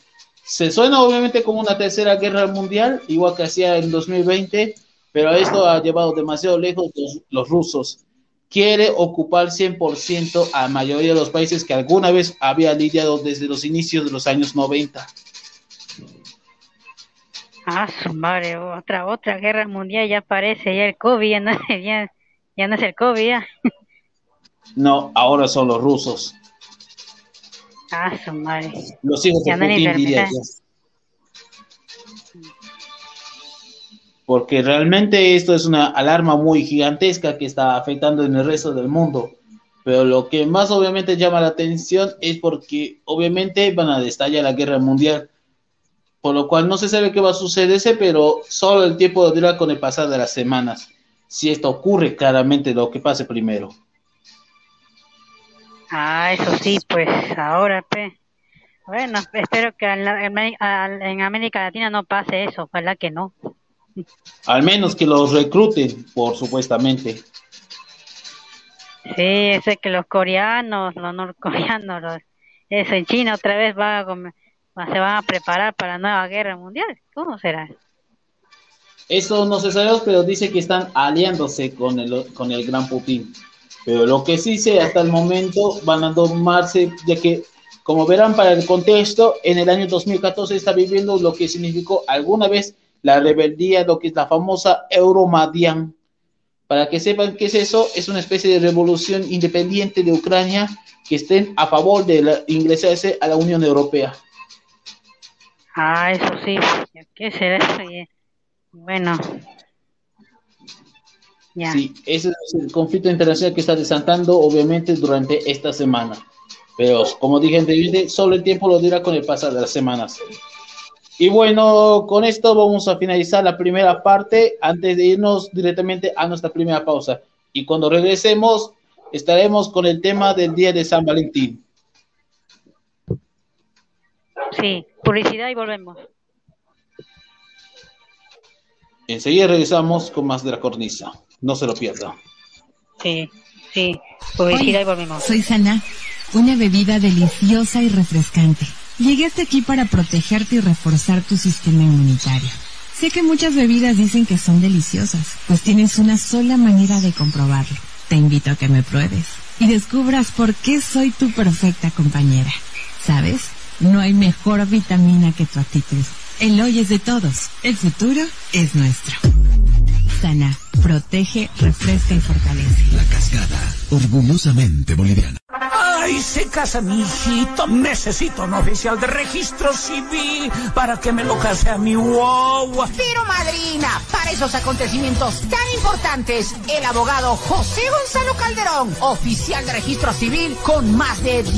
Se suena obviamente como una tercera guerra mundial, igual que hacía en 2020, pero esto ha llevado demasiado lejos los, los rusos. Quiere ocupar 100% a la mayoría de los países que alguna vez había lidiado desde los inicios de los años 90. Ah, su madre, otra, otra guerra mundial, ya parece, ya el COVID, ya no, [LAUGHS] ya, ya no es el COVID, ya. No, ahora son los rusos. Ah, su madre. Los hijos de Putin, diría yo. Porque realmente esto es una alarma muy gigantesca que está afectando en el resto del mundo. Pero lo que más obviamente llama la atención es porque obviamente van a destallar la guerra mundial. por lo cual no se sabe qué va a sucederse, pero solo el tiempo dirá con el pasar de las semanas, si esto ocurre claramente lo que pase primero. Ah, eso sí, pues ahora, pe. Bueno, espero que en, en América Latina no pase eso, ojalá que no. Al menos que los recluten, por supuestamente. Sí, ese que los coreanos, los norcoreanos, los, eso en China otra vez va se van a preparar para la nueva guerra mundial. ¿Cómo será? Eso no se sabe, pero dice que están aliándose con el, con el gran Putin. Pero lo que sí sé hasta el momento van a tomarse, ya que, como verán para el contexto, en el año 2014 está viviendo lo que significó alguna vez la rebeldía, lo que es la famosa Euromaidan. Para que sepan qué es eso, es una especie de revolución independiente de Ucrania que estén a favor de ingresarse a la Unión Europea. Ah, eso sí, ¿qué será eso? Bueno, ya. Sí, ese es el conflicto internacional que está desatando, obviamente, durante esta semana. Pero, como dije anteriormente, solo el tiempo lo dirá con el pasar de las semanas. Y bueno, con esto vamos a finalizar la primera parte antes de irnos directamente a nuestra primera pausa. Y cuando regresemos, estaremos con el tema del Día de San Valentín. Sí, publicidad y volvemos. Enseguida regresamos con más de la cornisa. No se lo pierda. Sí, sí, publicidad y volvemos. Soy Sana, una bebida deliciosa y refrescante Llegué hasta aquí para protegerte y reforzar tu sistema inmunitario. Sé que muchas bebidas dicen que son deliciosas, pues tienes una sola manera de comprobarlo. Te invito a que me pruebes y descubras por qué soy tu perfecta compañera. ¿Sabes? No hay mejor vitamina que tu actitud. El hoy es de todos. El futuro es nuestro. Protege, refresca y fortalece. La cascada, orgullosamente boliviana. ¡Ay, se casa mi hijito! Necesito un oficial de registro civil para que me lo case a mi wow. Pero madrina, para esos acontecimientos tan importantes, el abogado José Gonzalo Calderón, oficial de registro civil con más de 10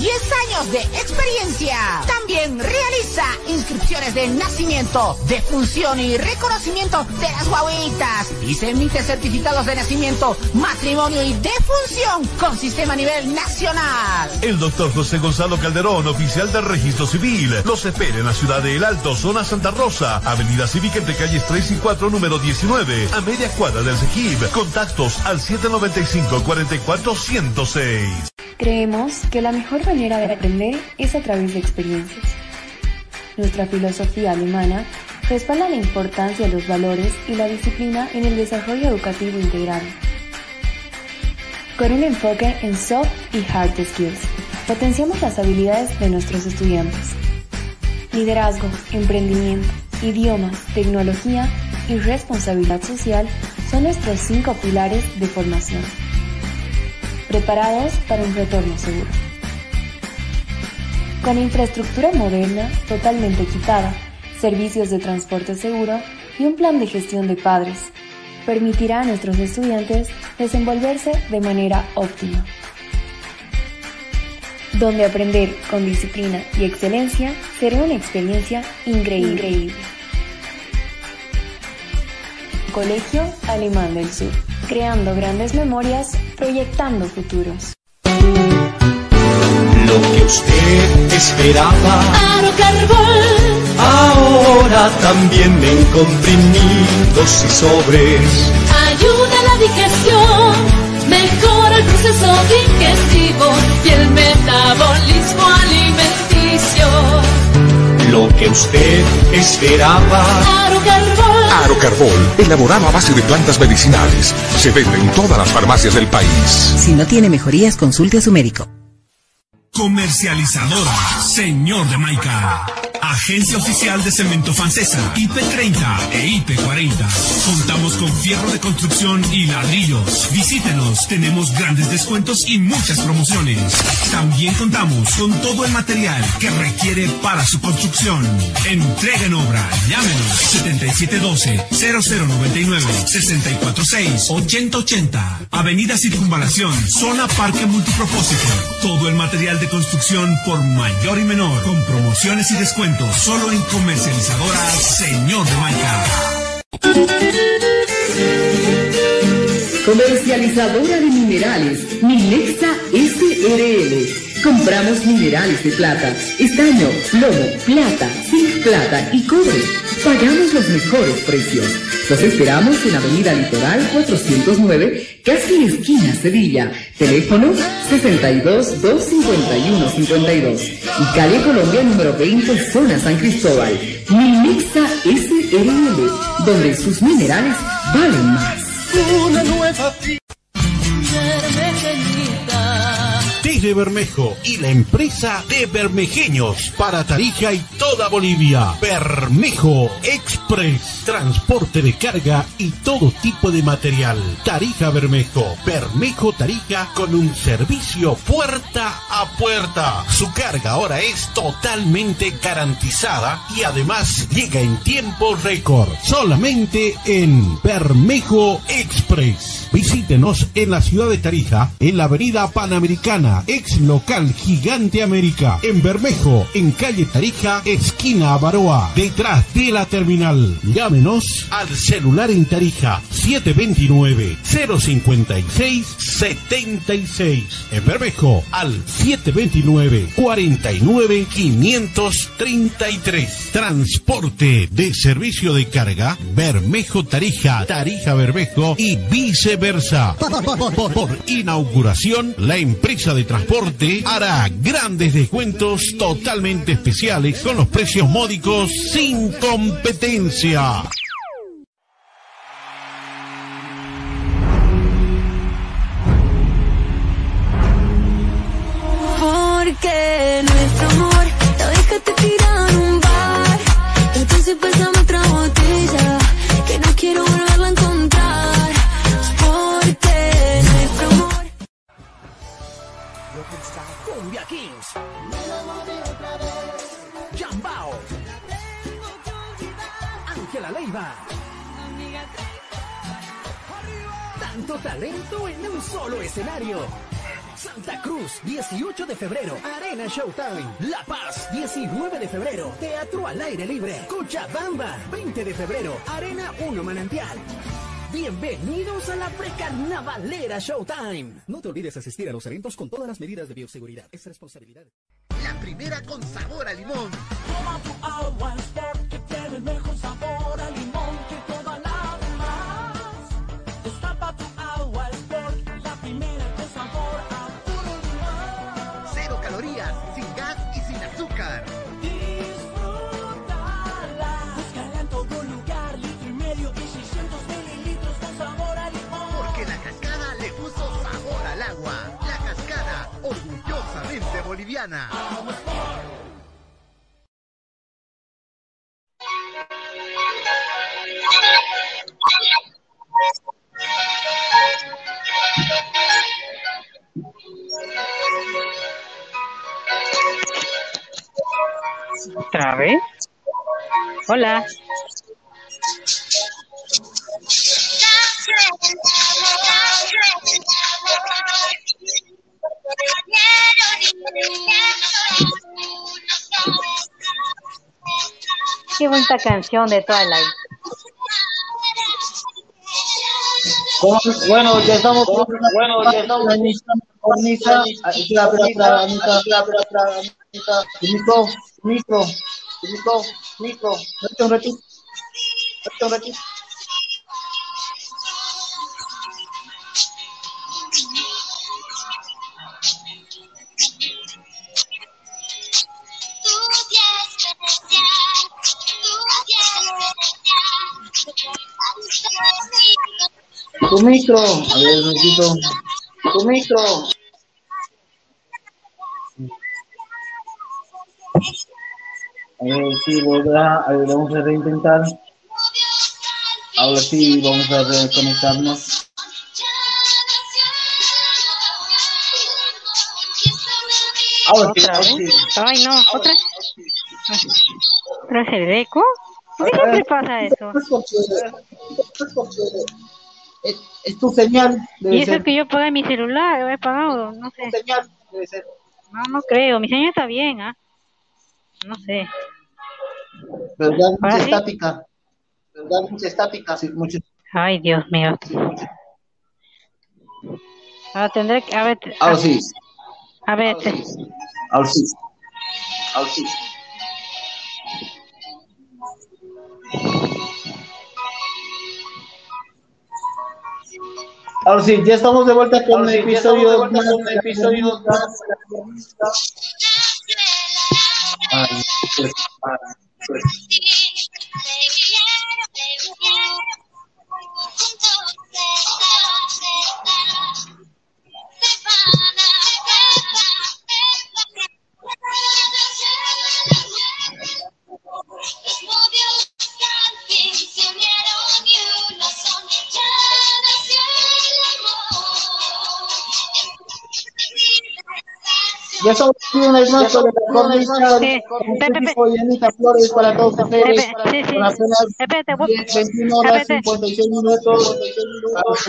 años de experiencia. También realiza inscripciones de nacimiento, de función y reconocimiento de las guaguitas. Y se emite certificados de nacimiento, matrimonio y defunción con sistema a nivel nacional. El doctor José Gonzalo Calderón, oficial del registro civil, los espera en la ciudad de El Alto, zona Santa Rosa, avenida cívica entre calles 3 y 4, número 19, a media cuadra del SEGIB. Contactos al 795-44-106. Creemos que la mejor manera de aprender es a través de experiencias. Nuestra filosofía alemana respalda la importancia de los valores y la disciplina en el desarrollo educativo integral con un enfoque en soft y hard skills. Potenciamos las habilidades de nuestros estudiantes. Liderazgo, emprendimiento, idiomas, tecnología y responsabilidad social son nuestros cinco pilares de formación. Preparados para un retorno seguro. Con infraestructura moderna, totalmente equipada, servicios de transporte seguro y un plan de gestión de padres, permitirá a nuestros estudiantes desenvolverse de manera óptima. Donde aprender con disciplina y excelencia será una experiencia increíble. Colegio Alemán del Sur, creando grandes memorias, proyectando futuros. Lo que usted esperaba. Ahora también en comprimidos y sobres. Ayuda a la digestión, mejora el proceso digestivo y el metabolismo alimenticio. Lo que usted esperaba. Arocarbol. Arocarbol, elaborado a base de plantas medicinales. Se vende en todas las farmacias del país. Si no tiene mejorías, consulte a su médico. Comercializadora, señor de Maica. Agencia Oficial de Cemento Francesa, IP30 e IP40. Contamos con fierro de construcción y ladrillos. Visítenos, tenemos grandes descuentos y muchas promociones. También contamos con todo el material que requiere para su construcción. Entrega en obra, llámenos 7712-0099-646-8080. Avenida Circunvalación, zona Parque Multipropósito. Todo el material de construcción por mayor y menor, con promociones y descuentos Solo en comercializadora Señor de Maica. Comercializadora de minerales, Minexa SRL. Compramos minerales de plata, estaño, plomo, plata, zinc plata y cobre. Pagamos los mejores precios. Los esperamos en Avenida Litoral 409, casi esquina Sevilla. Teléfono 62 251 52 y calle Colombia número 20, zona San Cristóbal. Minexa SRL, donde sus minerales valen más. Una nueva Desde Bermejo y la empresa de Bermejeños para Tarija y toda Bolivia. Bermejo Express. Transporte de carga y todo tipo de material. Tarija Bermejo. Bermejo Tarija con un servicio puerta a puerta. Su carga ahora es totalmente garantizada y además llega en tiempo récord. Solamente en Bermejo Express. Visítenos en la ciudad de Tarija, en la avenida Panamericana, ex local Gigante América, en Bermejo, en calle Tarija, esquina Baroa, detrás de la terminal. Llámenos al celular en Tarija 729-056-76. En Bermejo al 729-49-533. Transporte de servicio de carga Bermejo Tarija, Tarija Bermejo y por inauguración, la empresa de transporte hará grandes descuentos totalmente especiales con los precios módicos sin competencia. Solo escenario. Santa Cruz, 18 de febrero, Arena Showtime. La Paz, 19 de febrero, Teatro al Aire Libre. Cochabamba, 20 de febrero, Arena 1 Manantial. Bienvenidos a la precarnavalera Showtime. No te olvides asistir a los eventos con todas las medidas de bioseguridad. Es responsabilidad. La primera con sabor a limón. Toma tu agua que tiene el mejor sabor a limón boliviana. ¿Otra vez? Hola. Qué bonita canción de Twilight. ¿Cómo? Bueno, ya estamos. Bueno, ya estamos. Cornisa. Un ratito. Vete un ratito. Tu micro. A ver, necesito. Tu micro. A ver si volverá. A ver, vamos a reintentar. Ahora sí, vamos a reconectarnos. Ahora sí, ¿Otra ahora vez? sí. Ay, no, otra. ¿Otra vez el eco? ¿Por qué siempre pasa eso? Es, es tu señal. Debe Y eso ser. es que yo pagué mi celular, lo he pagado, no sé. señal debe ser. No, no creo, mi señal está bien, ¿ah? No sé. ¿Verdad? Mucha estática. ¿Verdad? Mucha estática. Sí, mucho. Ay, Dios mío. Ahora tendré que, a ver, Ahora sí. a ver, Ahora sí. Ahora sí. Ahora sí, ya estamos de vuelta con Ahora el sí, episodio vuelta más- con el episodio Ay, pues, pues. Ya aquí una vez más la cornisa Sí. y Anita Flores para todos ustedes. Pepe, sí, sí. Con apenas Espérate, vos- 10, 21 horas espérate. 56 minutos.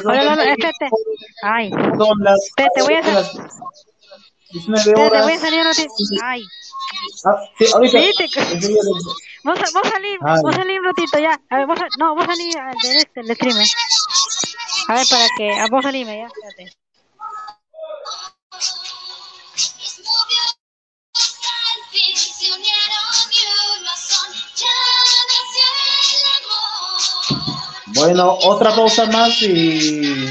Oye, no, espérate. Ay, Son las, Espérate, voy a hacer- las 19 espérate, horas. voy a salir. Ay, Ah, sí, ahorita. Sí, te- Enseguida. vos, vos salí, Ay. vos salí un ratito ya. A ver, vos, sal- no, vos salí del este, del streamer. A ver, para que, a vos salime ya, espérate. Bueno, otra pausa más y.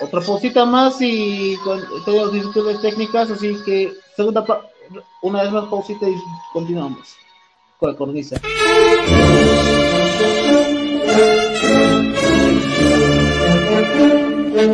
Otra pausita más y con todas las dificultades técnicas, así que segunda pa- una vez más pausita y continuamos con la cornisa.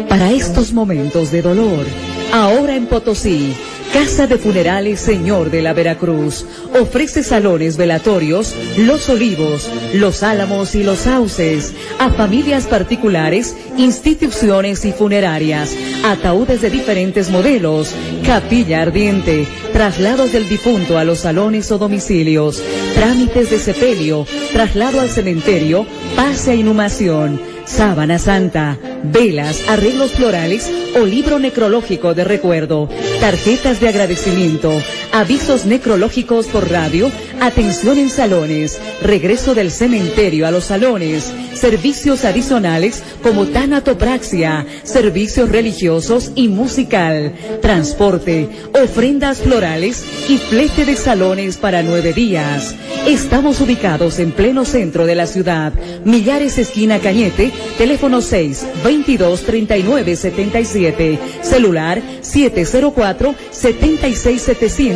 Para estos momentos de dolor, ahora en Potosí, Casa de Funerales Señor de la Veracruz ofrece salones velatorios, Los Olivos, Los Álamos y Los Sauces a familias particulares, instituciones y funerarias, ataúdes de diferentes modelos, capilla ardiente, traslados del difunto a los salones o domicilios, trámites de sepelio, traslado al cementerio, pase a inhumación. Sábana Santa, velas, arreglos florales o libro necrológico de recuerdo, tarjetas de agradecimiento, avisos necrológicos por radio, atención en salones, regreso del cementerio a los salones, servicios adicionales como tanatopraxia, servicios religiosos y musical, transporte, ofrendas florales y flete de salones para nueve días. Estamos ubicados en pleno centro de la ciudad, Millares esquina Cañete, teléfono 6 22 39 77, celular 704 76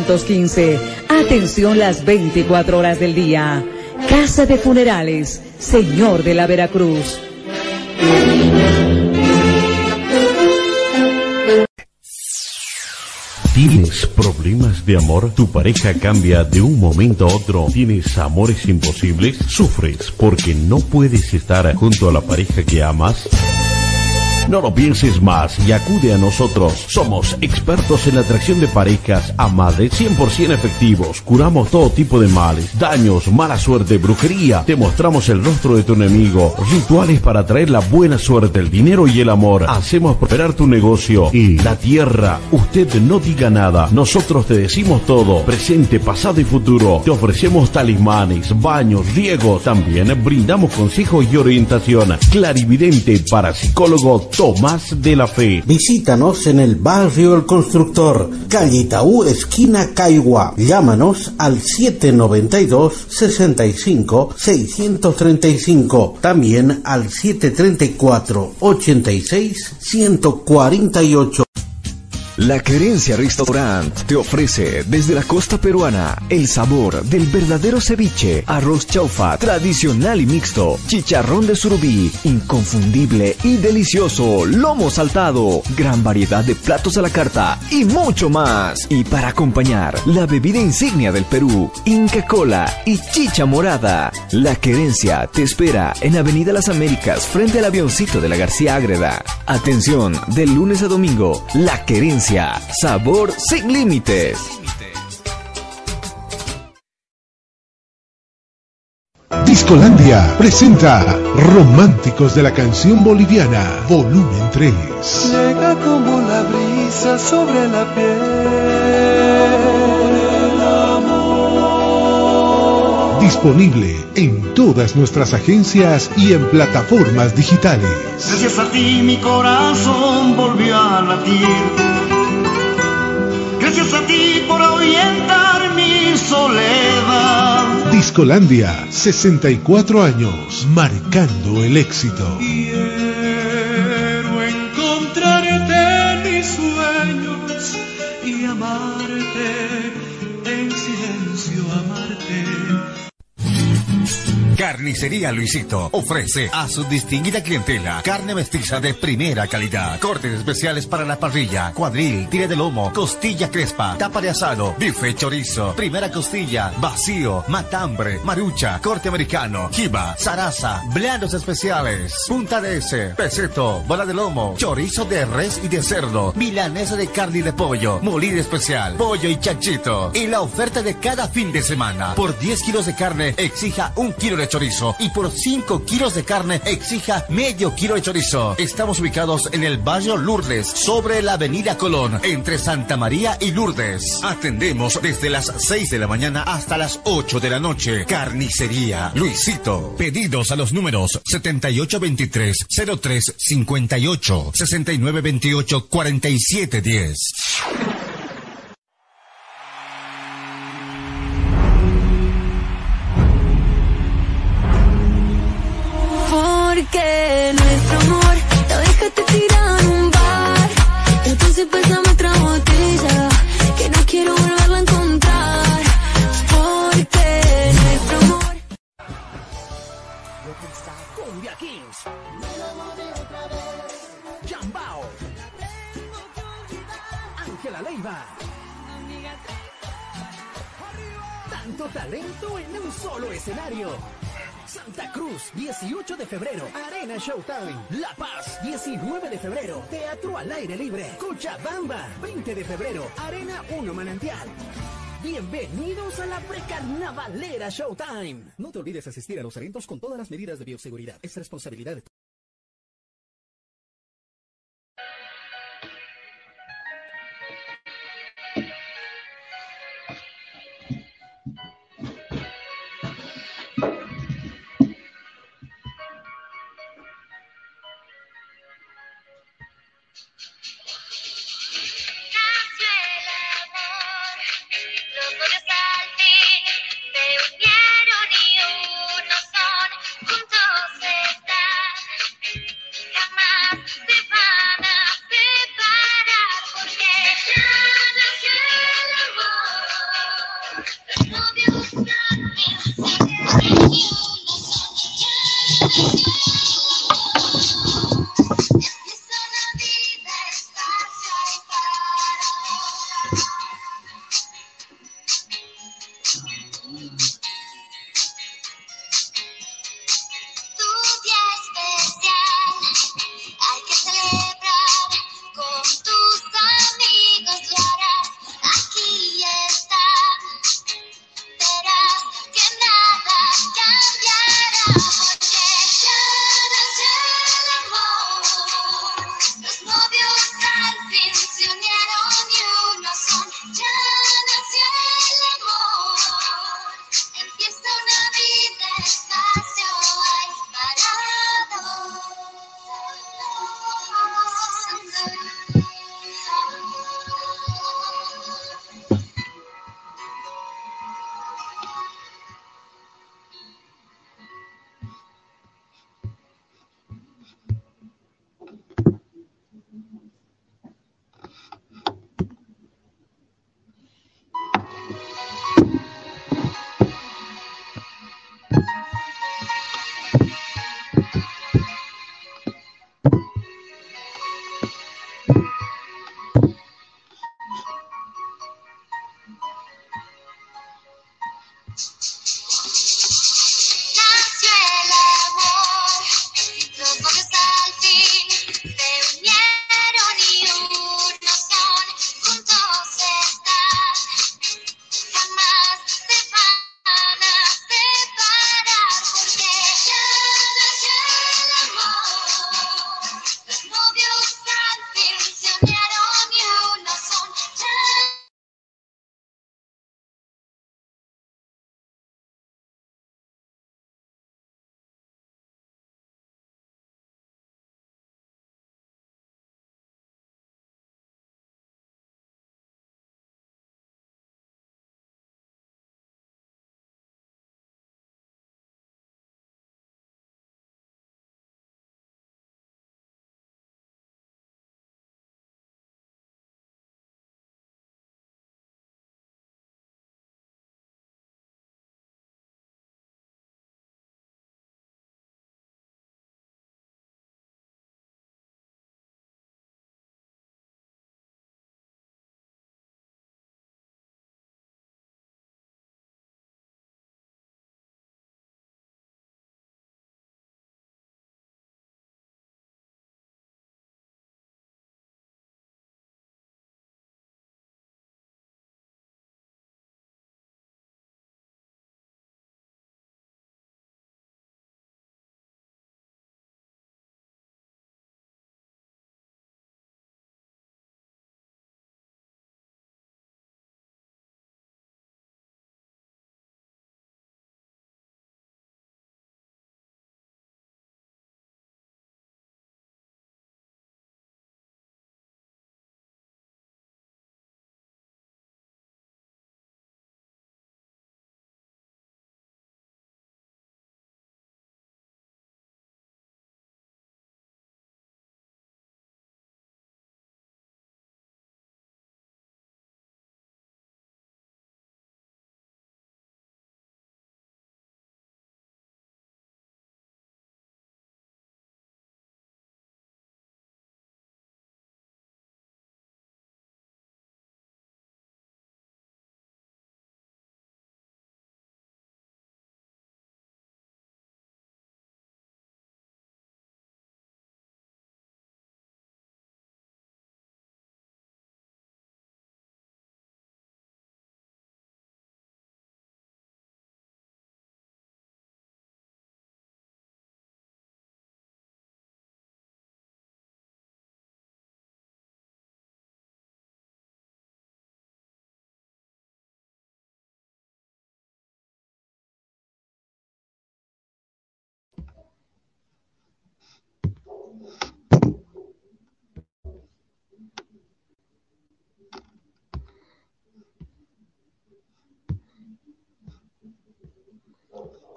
715. Atención las 24 horas del día. Casa de Funerales, Señor de la Veracruz. ¿Tienes problemas de amor? ¿Tu pareja cambia de un momento a otro? ¿Tienes amores imposibles? ¿Sufres porque no puedes estar junto a la pareja que amas? No lo pienses más y acude a nosotros. Somos expertos en la atracción de parejas a más de 100% efectivos. Curamos todo tipo de males, daños, mala suerte, brujería. Te mostramos el rostro de tu enemigo. Rituales para atraer la buena suerte, el dinero y el amor. Hacemos prosperar tu negocio y la tierra. Usted no diga nada. Nosotros te decimos todo. Presente, pasado y futuro. Te ofrecemos talismanes, baños, riegos. También brindamos consejos y orientación. Clarividente para psicólogo Tomás de la Fe. Visítanos en el barrio El Constructor, calle Itaú, esquina Caigua. Llámanos al 792-65-635. También al 734-86-148. La Querencia Restaurant te ofrece desde la costa peruana el sabor del verdadero ceviche, arroz chaufa tradicional y mixto, chicharrón de surubí, inconfundible y delicioso, lomo saltado, gran variedad de platos a la carta y mucho más. Y para acompañar, la bebida insignia del Perú, Inca Cola y chicha morada. La Querencia te espera en Avenida Las Américas frente al avioncito de la García Ágreda. Atención, de lunes a domingo, La Querencia, sabor sin límites. Discolandia presenta Románticos de la canción boliviana, volumen 3. Llega como la brisa sobre la piel. Disponible en todas nuestras agencias y en plataformas digitales. Gracias a ti mi corazón volvió a latir. Discolandia, 64 años, marcando el éxito. Carnicería Luisito ofrece a su distinguida clientela carne mestiza de primera calidad, cortes especiales para la parrilla, cuadril, tira de lomo, costilla crespa, tapa de asado, bife chorizo, primera costilla, vacío, matambre, marucha, corte americano, jiba, zaraza, blandos especiales, punta de ese, peseto, bola de lomo, chorizo de res y de cerdo, milanesa de carne y de pollo, molida especial, pollo y chanchito. Y la oferta de cada fin de semana, por 10 kilos de carne exija un kilo de chorizo y por 5 kilos de carne exija medio kilo de chorizo. Estamos ubicados en el barrio Lourdes, sobre la avenida Colón, entre Santa María y Lourdes. Atendemos desde las 6 de la mañana hasta las 8 de la noche. Carnicería Luisito. Pedidos a los números 7823-0358, 6928-4710. Bienvenidos a la precarnavalera Showtime. No te olvides asistir a los eventos con todas las medidas de bioseguridad. Es responsabilidad de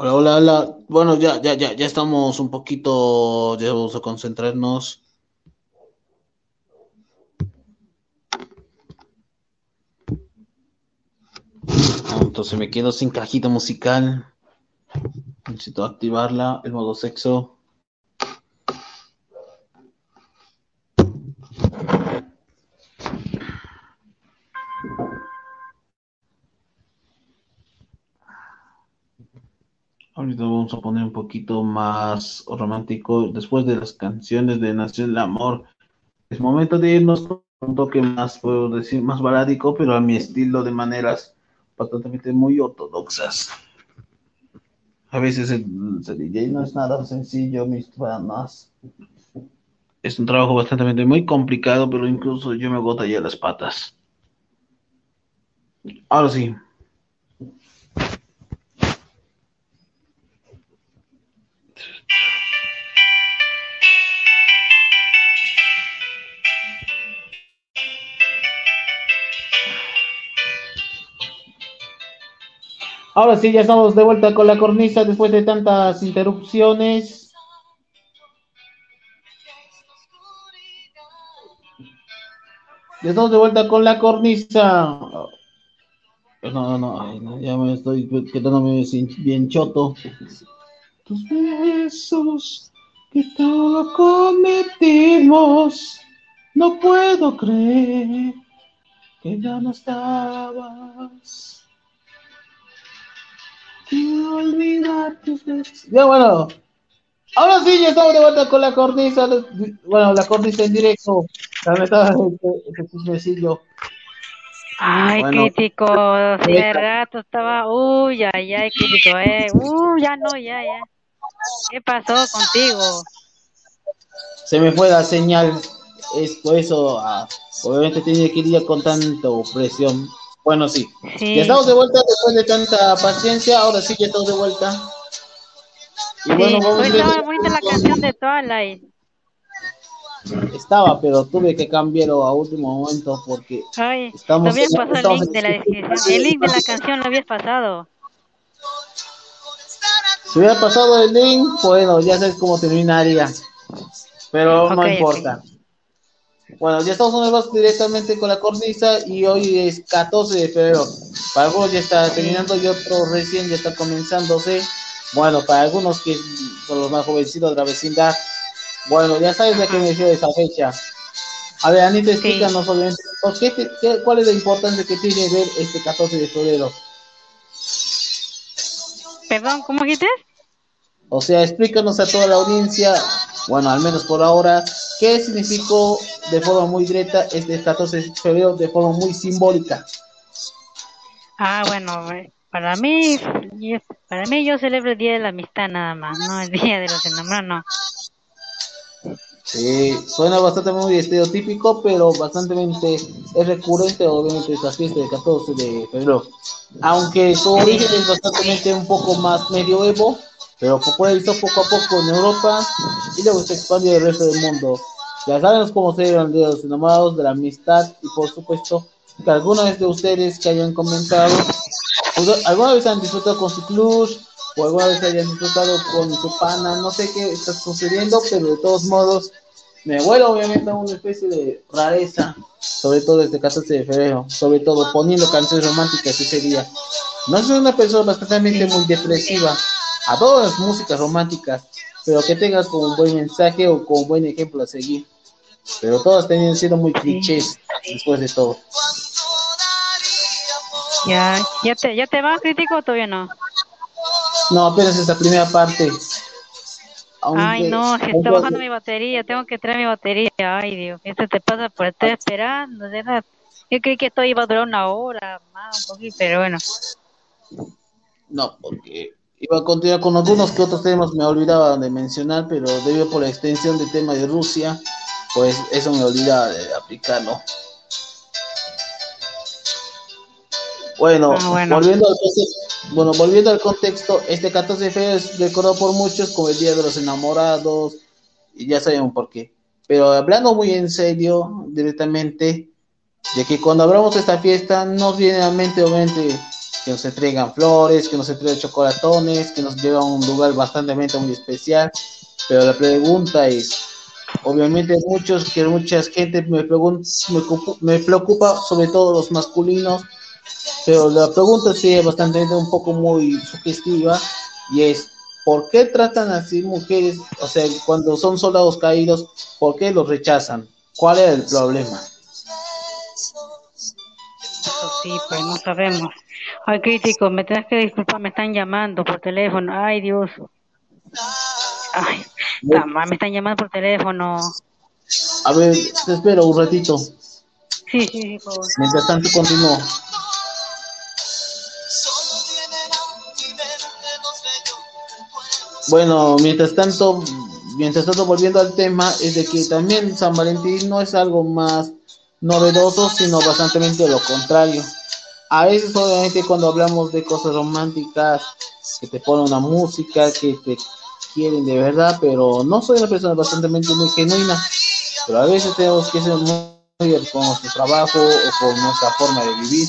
Hola, hola, hola. Bueno, ya, ya, ya, ya estamos un poquito, ya vamos a concentrarnos. Ah, entonces me quedo sin cajita musical. Necesito activarla, el modo sexo. Ahorita vamos a poner un poquito más romántico. Después de las canciones de Nació el Amor, es momento de irnos con un toque más, puedo decir, más baládico, pero a mi estilo de maneras bastante muy ortodoxas. A veces el, el DJ no es nada sencillo, mis panas. Es un trabajo bastante muy complicado, pero incluso yo me agoto ya las patas. Ahora sí. Ahora sí, ya estamos de vuelta con la cornisa después de tantas interrupciones. Ya estamos de vuelta con la cornisa. No, no, no, ya me estoy quedándome bien choto. Tus besos que todo cometimos, no puedo creer que ya no estabas. Olvidar tus besos. Ya bueno, ahora sí, ya estamos de vuelta con la cornisa. Bueno, la cornisa en directo. La neta, este, este chismecillo. Ay, Bueno. crítico, si de rato estaba, uy, ay, ay, crítico, eh, uy, ya no, ya, ya. ¿Qué pasó contigo? Se me fue la señal. Es por eso, ah, obviamente tenía que lidiar con tanta presión. Bueno, sí. Sí. Ya estamos de vuelta después de tanta paciencia. Ahora sí, ya estamos de vuelta. Y Sí, bueno, vamos ver- estaba bonita la canción de Twilight. Estaba, pero tuve que cambiarlo a último momento porque Ay, Estamos habías pasado el link de la descripción. El link de la canción lo habías pasado. si hubiera pasado el link, bueno, ya sabes cómo terminaría. Pero no importa. Bueno, ya estamos vez directamente con la cornisa y hoy es 14 de febrero. Para algunos ya está terminando y otros recién ya está comenzándose. Bueno, para algunos que son los más jovencitos de la vecindad, bueno, ya sabes de qué me refiero esa fecha. A ver, Anita, explícanos obviamente, ¿por qué te- qué- ¿cuál es la importancia que tiene ver este 14 de febrero? Perdón, ¿cómo dijiste? O sea, explícanos a toda la audiencia, bueno, al menos por ahora, qué significó de forma muy directa este 14 de febrero de forma muy simbólica. Ah, bueno, eh, para mí, para mí yo celebro el Día de la Amistad nada más, no el Día de los Enamorados, no. Sí, suena bastante muy estereotípico, pero bastante es recurrente, obviamente, esta fiesta del 14 de febrero. Aunque su origen es bastante un poco más medioevo, pero popularizó poco a poco en Europa y luego se expandió al resto del mundo. Ya sabemos cómo se de los enamorados, de la amistad y por supuesto que alguna vez de ustedes que hayan comentado, alguna vez han disfrutado con su club o alguna vez hayan disfrutado con su pana, no sé qué está sucediendo, pero de todos modos me huele obviamente a una especie de rareza, sobre todo desde 14 de febrero, sobre todo poniendo canciones románticas ese día. No soy una persona bastante muy depresiva, adoro las músicas románticas, pero que tengas como un buen mensaje o como un buen ejemplo a seguir. Pero todas tenían sido muy clichés después de todo. Ya, ya te, ya te vas, crítico, o todavía no. No, apenas esta primera parte. Aunque- Ay, no, se está bajando mi batería, tengo que traer mi batería. Ay, Dios, esto te pasa por estar esperando, verdad. Yo creí que esto iba a durar una hora, más, un poquito, pero bueno. No, porque iba a continuar con algunos que otros temas me olvidaba de mencionar, pero debido por la extensión del tema de Rusia, pues eso me olvidaba de aplicarlo. Bueno, Ah, bueno. volviendo al bueno, volviendo al contexto, este 14 de febrero es recordado por muchos como el Día de los Enamorados, y ya sabemos por qué. Pero hablando muy en serio, directamente, de que cuando hablamos de esta fiesta, nos viene a la mente, obviamente, que nos entregan flores, que nos entregan chocolatones, que nos llevan a un lugar bastante muy especial. Pero la pregunta es, obviamente muchos, que mucha gente me, pregunta, me, preocupa sobre todo los masculinos, pero la pregunta sí es bastante un poco muy sugestiva y es, ¿por qué tratan así mujeres? O sea, cuando son soldados caídos, ¿por qué los rechazan? ¿Cuál es el problema? sí, pues no sabemos. Ay, crítico, me tienes que disculpar, me están llamando por teléfono. Ay, Dios. Ay, me están llamando por teléfono. A ver, te espero un ratito. Sí, sí, sí, por favor. Mientras tanto, continúo. Bueno, mientras tanto, mientras tanto, volviendo al tema, es de que también San Valentín no es algo más novedoso, sino bastante lo contrario. A veces, obviamente, cuando hablamos de cosas románticas, que te ponen una música, que te quieren de verdad, pero no soy una persona bastante muy genuina, pero a veces tenemos que ser muy con nuestro trabajo o con nuestra forma de vivir.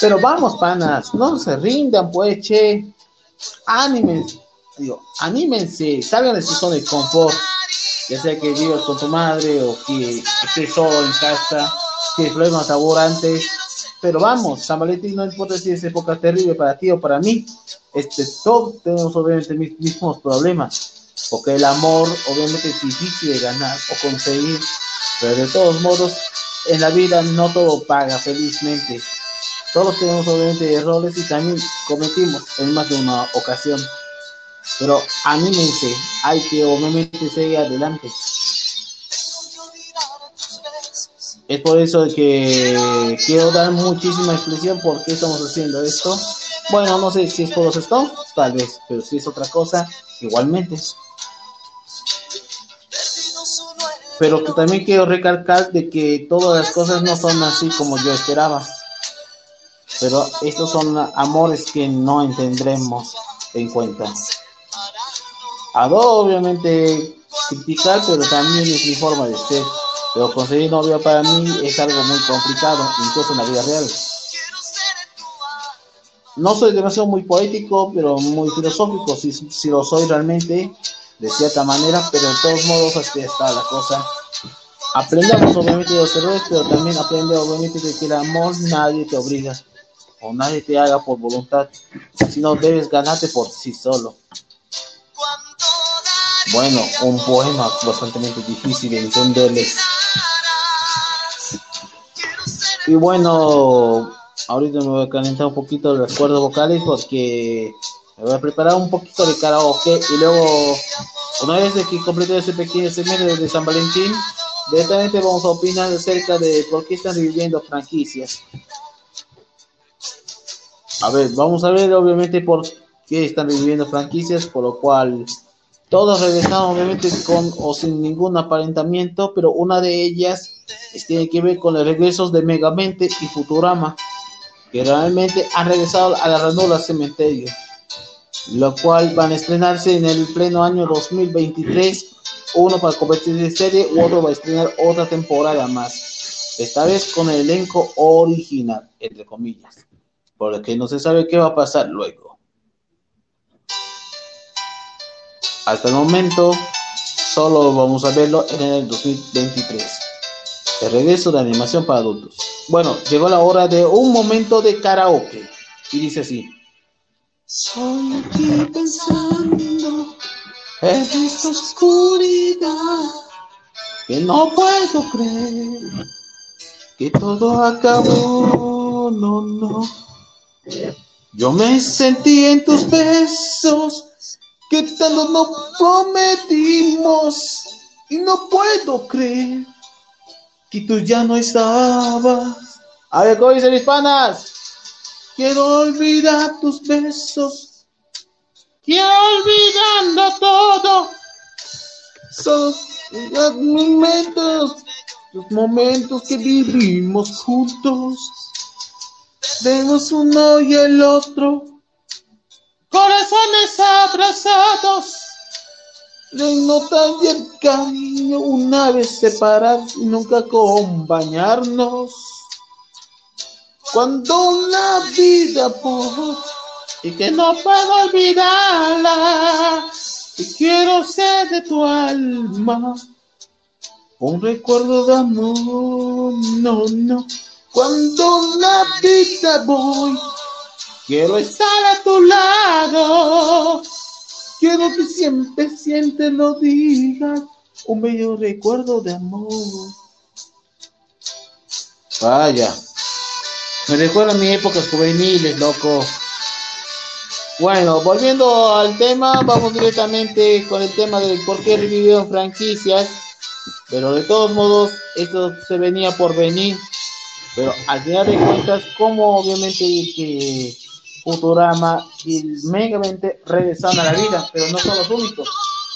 Pero vamos, panas, no se rindan, pues, che, anímense, digo, anímense, salgan de su zona de confort. Ya sea que vivas con tu madre o que estés solo en casa, que problemas laborantes, pero vamos, San Valentín no importa si es época terrible para ti o para mí, este, todos tenemos obviamente mis mismos problemas, porque el amor obviamente es difícil de ganar o conseguir, pero de todos modos, en la vida no todo paga felizmente. Todos tenemos obviamente errores y también cometimos en más de una ocasión. Pero anímense, hay que obviamente seguir adelante. Es por eso que quiero dar muchísima explicación por qué estamos haciendo esto. Bueno, no sé si es por los Stones, tal vez, pero si es otra cosa, igualmente. Pero que también quiero recalcar de que todas las cosas no son así como yo esperaba. Pero estos son amores que no tendremos en cuenta. Adoro obviamente criticar, pero también es mi forma de ser. Pero conseguir novia para mí es algo muy complicado, incluso en la vida real. No soy demasiado muy poético, pero muy filosófico, si, si lo soy realmente, de cierta manera, pero de todos modos así está la cosa. Aprendamos obviamente de los errores, pero también aprende obviamente de que el amor nadie te obliga o nadie te haga por voluntad, sino debes ganarte por sí solo. Bueno, un poema bastante difícil de entenderles. Y bueno, ahorita me voy a calentar un poquito las cuerdas vocales porque me voy a preparar un poquito de karaoke y luego, una vez que complete ese pequeño semestre de San Valentín, directamente vamos a opinar acerca de por qué están reviviendo franquicias. A ver, vamos a ver obviamente por qué están reviviendo franquicias, por lo cual todos regresaron obviamente con o sin ningún aparentamiento, pero una de ellas tiene que ver con los regresos de Megamente y Futurama, que realmente han regresado a la ranura cementerio, lo cual van a estrenarse en el pleno año 2023, uno para convertirse en serie u otro va a estrenar otra temporada más, esta vez con el elenco original, entre comillas, por que no se sabe qué va a pasar luego. Hasta el momento, solo vamos a verlo en el 2023. El regreso de animación para adultos. Bueno, llegó la hora de un momento de karaoke. Y dice así. Soy aquí pensando en esta oscuridad que no puedo creer que todo acabó. No, no. Yo me sentí en tus besos que tanto nos prometimos y no puedo creer que tú ya no estabas. A ver, ¿cómo dicen mis panas? Quiero olvidar tus besos. Quiero olvidando todo. Son los momentos, los momentos que vivimos juntos. Vemos uno y el otro corazones abrazados, le notan el cariño una vez separados y nunca acompañarnos. Cuando la vida por y que no puedo olvidarla quiero ser de tu alma un recuerdo de amor, no, no. Cuando la vida voy, quiero estar a tu lado. Quiero que siempre, siempre lo digas, un bello recuerdo de amor. Vaya, me recuerda a mis épocas juveniles, loco. Bueno, volviendo al tema, vamos directamente con el tema del por qué revivieron franquicias. Pero de todos modos, esto se venía por venir. Pero al final de cuentas, como obviamente que Futurama y Megamente regresan a la vida, pero no son los únicos.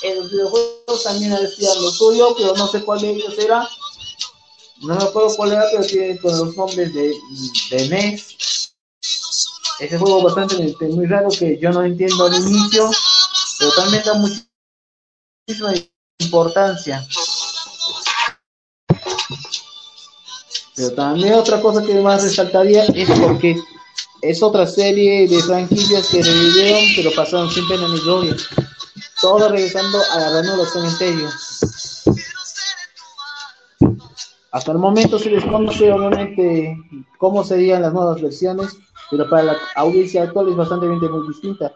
En los videojuegos también decían lo suyo, pero no sé cuál de ellos era. No me acuerdo cuál era, pero tiene con los nombres de, de NES. Ese juego bastante muy raro que yo no entiendo al inicio, pero también da muchísima importancia. Pero también otra cosa que más resaltaría es porque es otra serie de franquicias que revivieron, pero pasaron sin pena ni gloria. Todo regresando a la reunión del cementerio. Hasta el momento se desconoce obviamente cómo serían las nuevas versiones, pero para la audiencia actual es bastante muy distinta.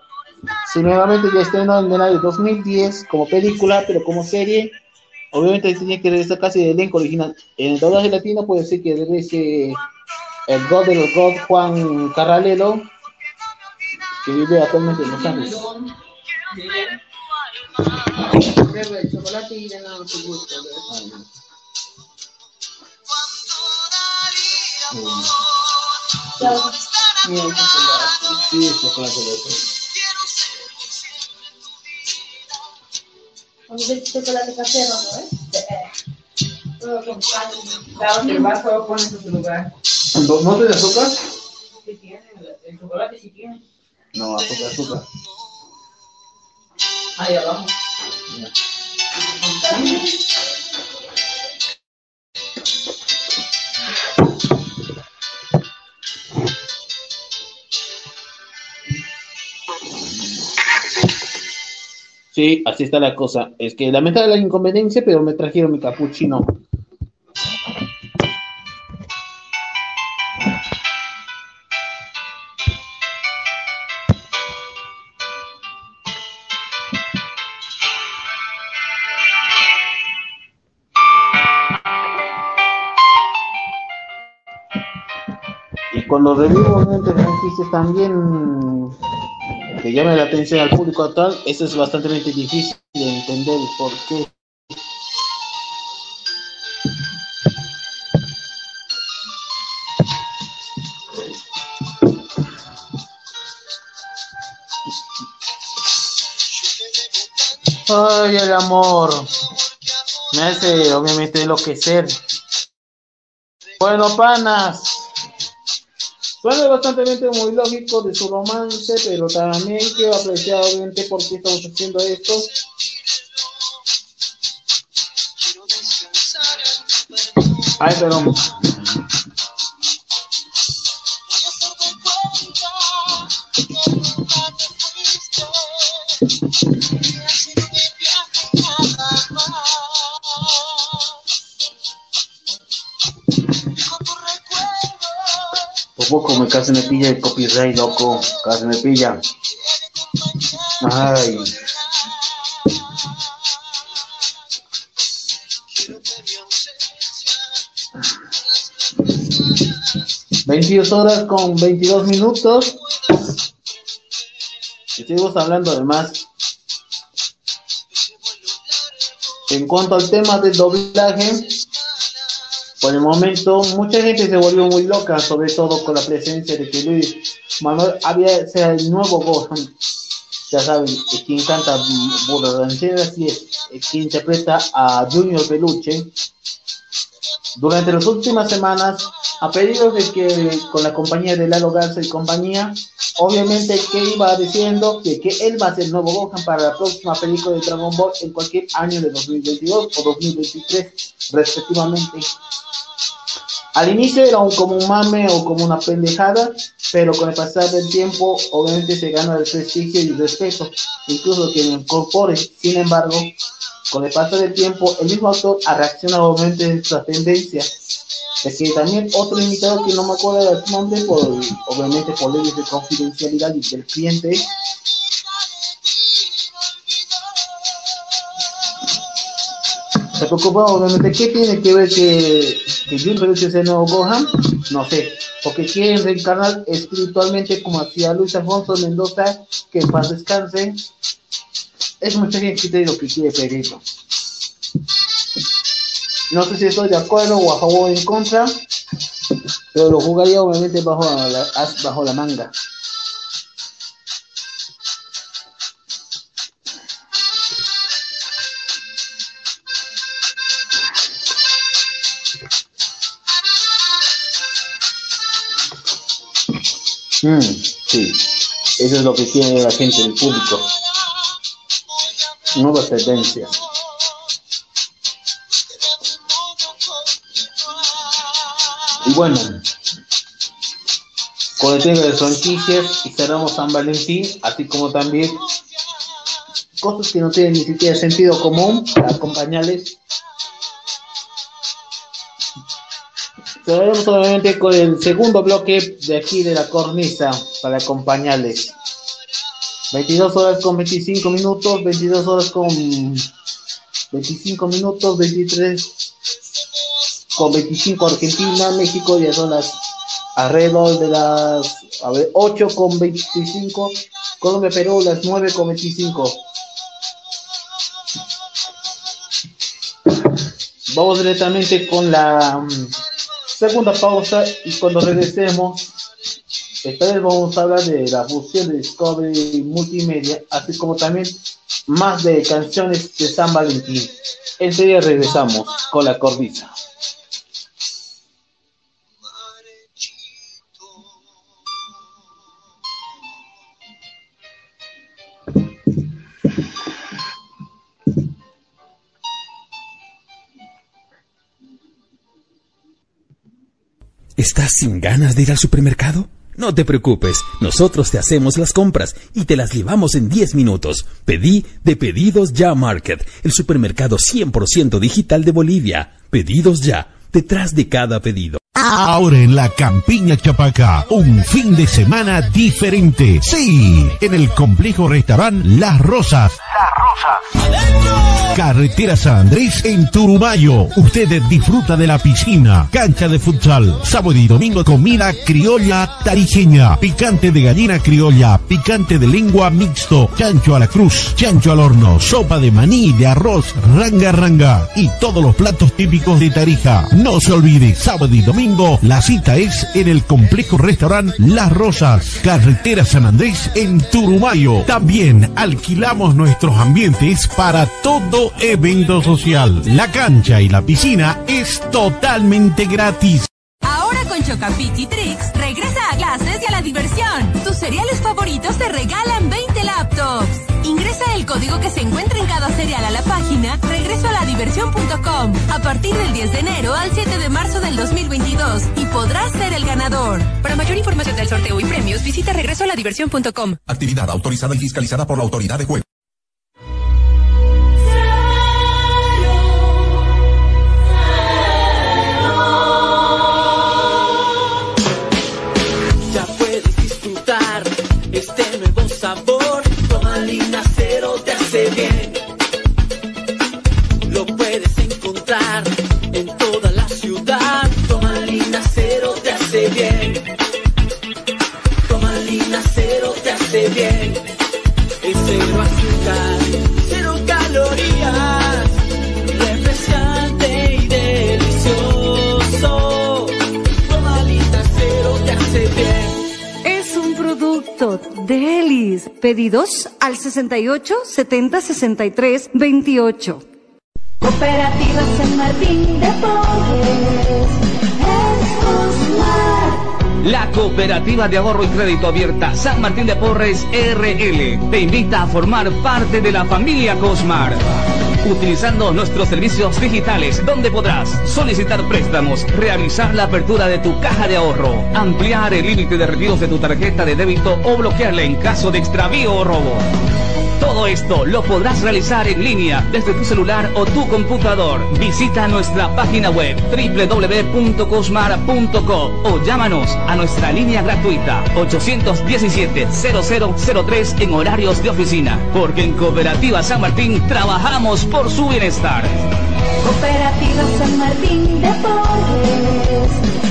Si nuevamente ya estrenó en el año 2010 como película, pero como serie, obviamente tenía que regresar casi del elenco original. En el doblaje latino puede ser que regrese el God de los God, Juan Carralelo, que vive actualmente en Los Ángeles. Sí, Un chocolate casero, ¿no? ¿eh? Todo con pan. Claro, que el vaso lo pones en su lugar. ¿No, ¿No tiene azúcar? Sí tiene, el chocolate sí tiene. No, azúcar, azúcar. Ahí abajo. Sí, así está la cosa. Es que lamentable la inconveniencia, pero me trajeron mi capuchino. Cuando revivo obviamente franquicias también que llame la atención al público actual, eso es bastante difícil de entender por qué. Ay, el amor. Me hace obviamente enloquecer. Bueno, panas. Suena bastante muy lógico de su romance, pero también quiero apreciar obviamente por qué estamos haciendo esto. Ay, perdón. Poco me casi me pilla el copyright, loco. Casi me pilla. Ay. Veintidós horas con 22 minutos. Y seguimos hablando de más. En cuanto al tema del doblaje, por el momento mucha gente se volvió muy loca, sobre todo con la presencia de que Luis Manuel había sea el nuevo Gohan. Ya saben, quien canta Burro Ranchera, así es, es quien interpreta a Junior Peluche. Durante las últimas semanas, a pedido de que con la compañía de Lalo Garza y compañía, obviamente que iba diciendo que, que él va a ser el nuevo Gohan para la próxima película de Dragon Ball en cualquier año de 2022 o 2023, respectivamente. Al inicio era un, como un mame o como una pendejada, pero con el pasar del tiempo, obviamente se gana el prestigio y el respeto, incluso que lo incorpore. Sin embargo, con el paso del tiempo, el mismo autor ha reaccionado obviamente a esta tendencia. Es que también otro invitado que no me acuerdo de su nombre, por, obviamente por leyes de confidencialidad y del cliente, se preocupa obviamente qué tiene que ver que, que Jun Peluche es el nuevo Gohan, no sé, porque quieren reencarnar espiritualmente como hacía Luis Alfonso Mendoza, que en paz descanse, es mucha gente lo que quiere pedir. No sé si estoy de acuerdo o a favor o en contra, pero lo jugaría obviamente bajo la, bajo la manga. Mm, sí, eso es lo que quiere la gente del público. Nuevas tendencias. Y bueno, con el tema de franquicias y cerramos San Valentín, así como también cosas que no tienen ni siquiera sentido común para acompañarles. Cerraremos obviamente con el segundo bloque de aquí de la cornisa para acompañarles. 22 horas con 25 minutos, 22 horas con 25 minutos, 23 con 25 Argentina, México ya son las alrededor de las a ver, 8 con 25, Colombia, Perú las 9 con 25. Vamos directamente con la um, segunda pausa y cuando regresemos esta vez vamos a hablar de la fusión de Discovery Multimedia, así como también más de canciones de San Valentín. Enseguida regresamos con la cornisa. ¿Estás sin ganas de ir al supermercado? No te preocupes, nosotros te hacemos las compras y te las llevamos en 10 minutos. Pedí de Pedidos Ya Market, el supermercado 100% digital de Bolivia. Pedidos Ya, detrás de cada pedido. Ahora en la Campiña Chapaca, un fin de semana diferente. Sí, en el complejo restaurante Las Rosas. Las Rosas. Carretera San Andrés en Turumayo. Usted disfruta de la piscina, cancha de futsal, sábado y domingo comida criolla tarijeña, picante de gallina criolla, picante de lengua mixto, chancho a la cruz, chancho al horno, sopa de maní, de arroz, ranga ranga y todos los platos típicos de Tarija. No se olvide, sábado y domingo la cita es en el complejo restaurante Las Rosas, Carretera San Andrés en Turumayo. También alquilamos nuestros ambientes para todo evento social. La cancha y la piscina es totalmente gratis. Con Chocapit y Trix, regresa a clases y a la diversión. Tus cereales favoritos te regalan 20 laptops. Ingresa el código que se encuentra en cada cereal a la página regresoaladiversión.com a partir del 10 de enero al 7 de marzo del 2022 y podrás ser el ganador. Para mayor información del sorteo y premios, visita regresoaladiversión.com. Actividad autorizada y fiscalizada por la autoridad de juego. Producto de Elis. Pedidos al 68 70 63 28. Cooperativa San Martín de Porres. Es Cosmar. La Cooperativa de Ahorro y Crédito Abierta San Martín de Porres RL te invita a formar parte de la familia Cosmar. Utilizando nuestros servicios digitales, donde podrás solicitar préstamos, realizar la apertura de tu caja de ahorro, ampliar el límite de retiros de tu tarjeta de débito o bloquearla en caso de extravío o robo. Todo esto lo podrás realizar en línea desde tu celular o tu computador. Visita nuestra página web www.cosmar.co o llámanos a nuestra línea gratuita 817-0003 en horarios de oficina. Porque en Cooperativa San Martín trabajamos por su bienestar. Cooperativa San Martín de Porres.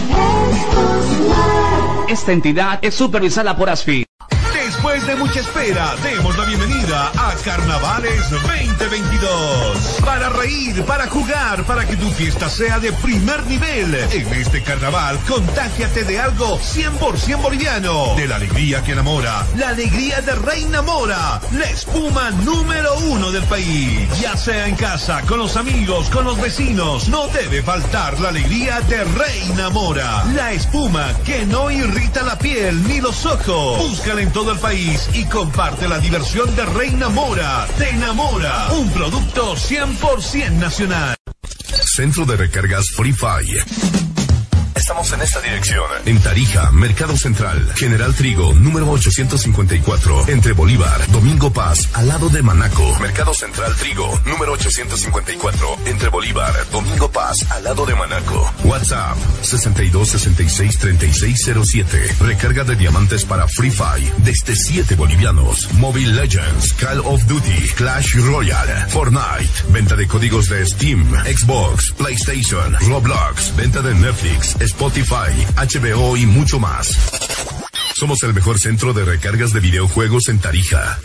Es Cosmar. Esta entidad es supervisada por ASFI. Después de mucha espera, demos la bienvenida a Carnavales 2022. Para reír, para jugar, para que tu fiesta sea de primer nivel. En este carnaval, contágiate de algo 100% boliviano. De la alegría que enamora, la alegría de Reina Mora, la espuma número uno del país. Ya sea en casa, con los amigos, con los vecinos, no debe faltar la alegría de Reina Mora. La espuma que no irrita la piel ni los ojos. Búscala en todo el país y comparte la diversión de Reina Mora. Te enamora. Un producto 100% nacional. Centro de recargas Free Fire. Estamos en esta dirección. En Tarija, Mercado Central, General Trigo, número 854, entre Bolívar, Domingo Paz, al lado de Manaco. Mercado Central Trigo, número 854, entre Bolívar, Domingo Paz, al lado de Manaco. WhatsApp, 6266-3607. Recarga de diamantes para Free Fire, desde 7 bolivianos. Mobile Legends, Call of Duty, Clash Royale, Fortnite. Venta de códigos de Steam, Xbox, PlayStation, Roblox. Venta de Netflix, Spotify, HBO y mucho más. Somos el mejor centro de recargas de videojuegos en Tarija.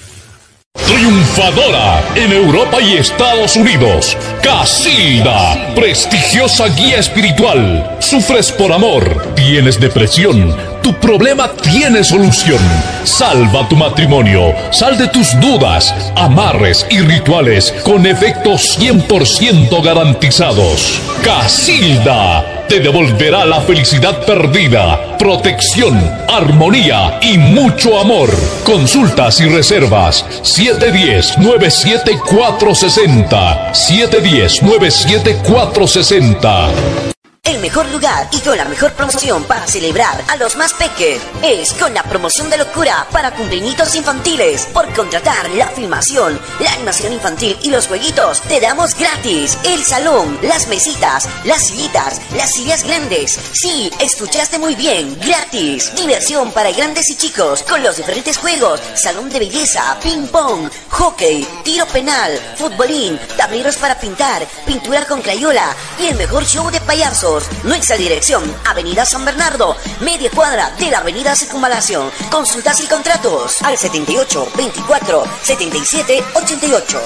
Triunfadora en Europa y Estados Unidos. Casilda, prestigiosa guía espiritual. Sufres por amor, tienes depresión. Tu problema tiene solución. Salva tu matrimonio. Sal de tus dudas, amarres y rituales con efectos 100% garantizados. Casilda te devolverá la felicidad perdida, protección, armonía y mucho amor. Consultas y reservas 710-97460. 710-97460. El mejor lugar y con la mejor promoción para celebrar a los más pequeños es con la promoción de locura para cumpleañitos infantiles. Por contratar la filmación, la animación infantil y los jueguitos, te damos gratis el salón, las mesitas, las sillitas, las sillas grandes. Sí, escuchaste muy bien, gratis. Diversión para grandes y chicos con los diferentes juegos, salón de belleza, ping pong, hockey, tiro penal, futbolín, tableros para pintar, pintura con crayola y el mejor show de payasos. Nuestra dirección, Avenida San Bernardo, media cuadra de la Avenida Circunvalación. Consultas y contratos al 78 24 77 88.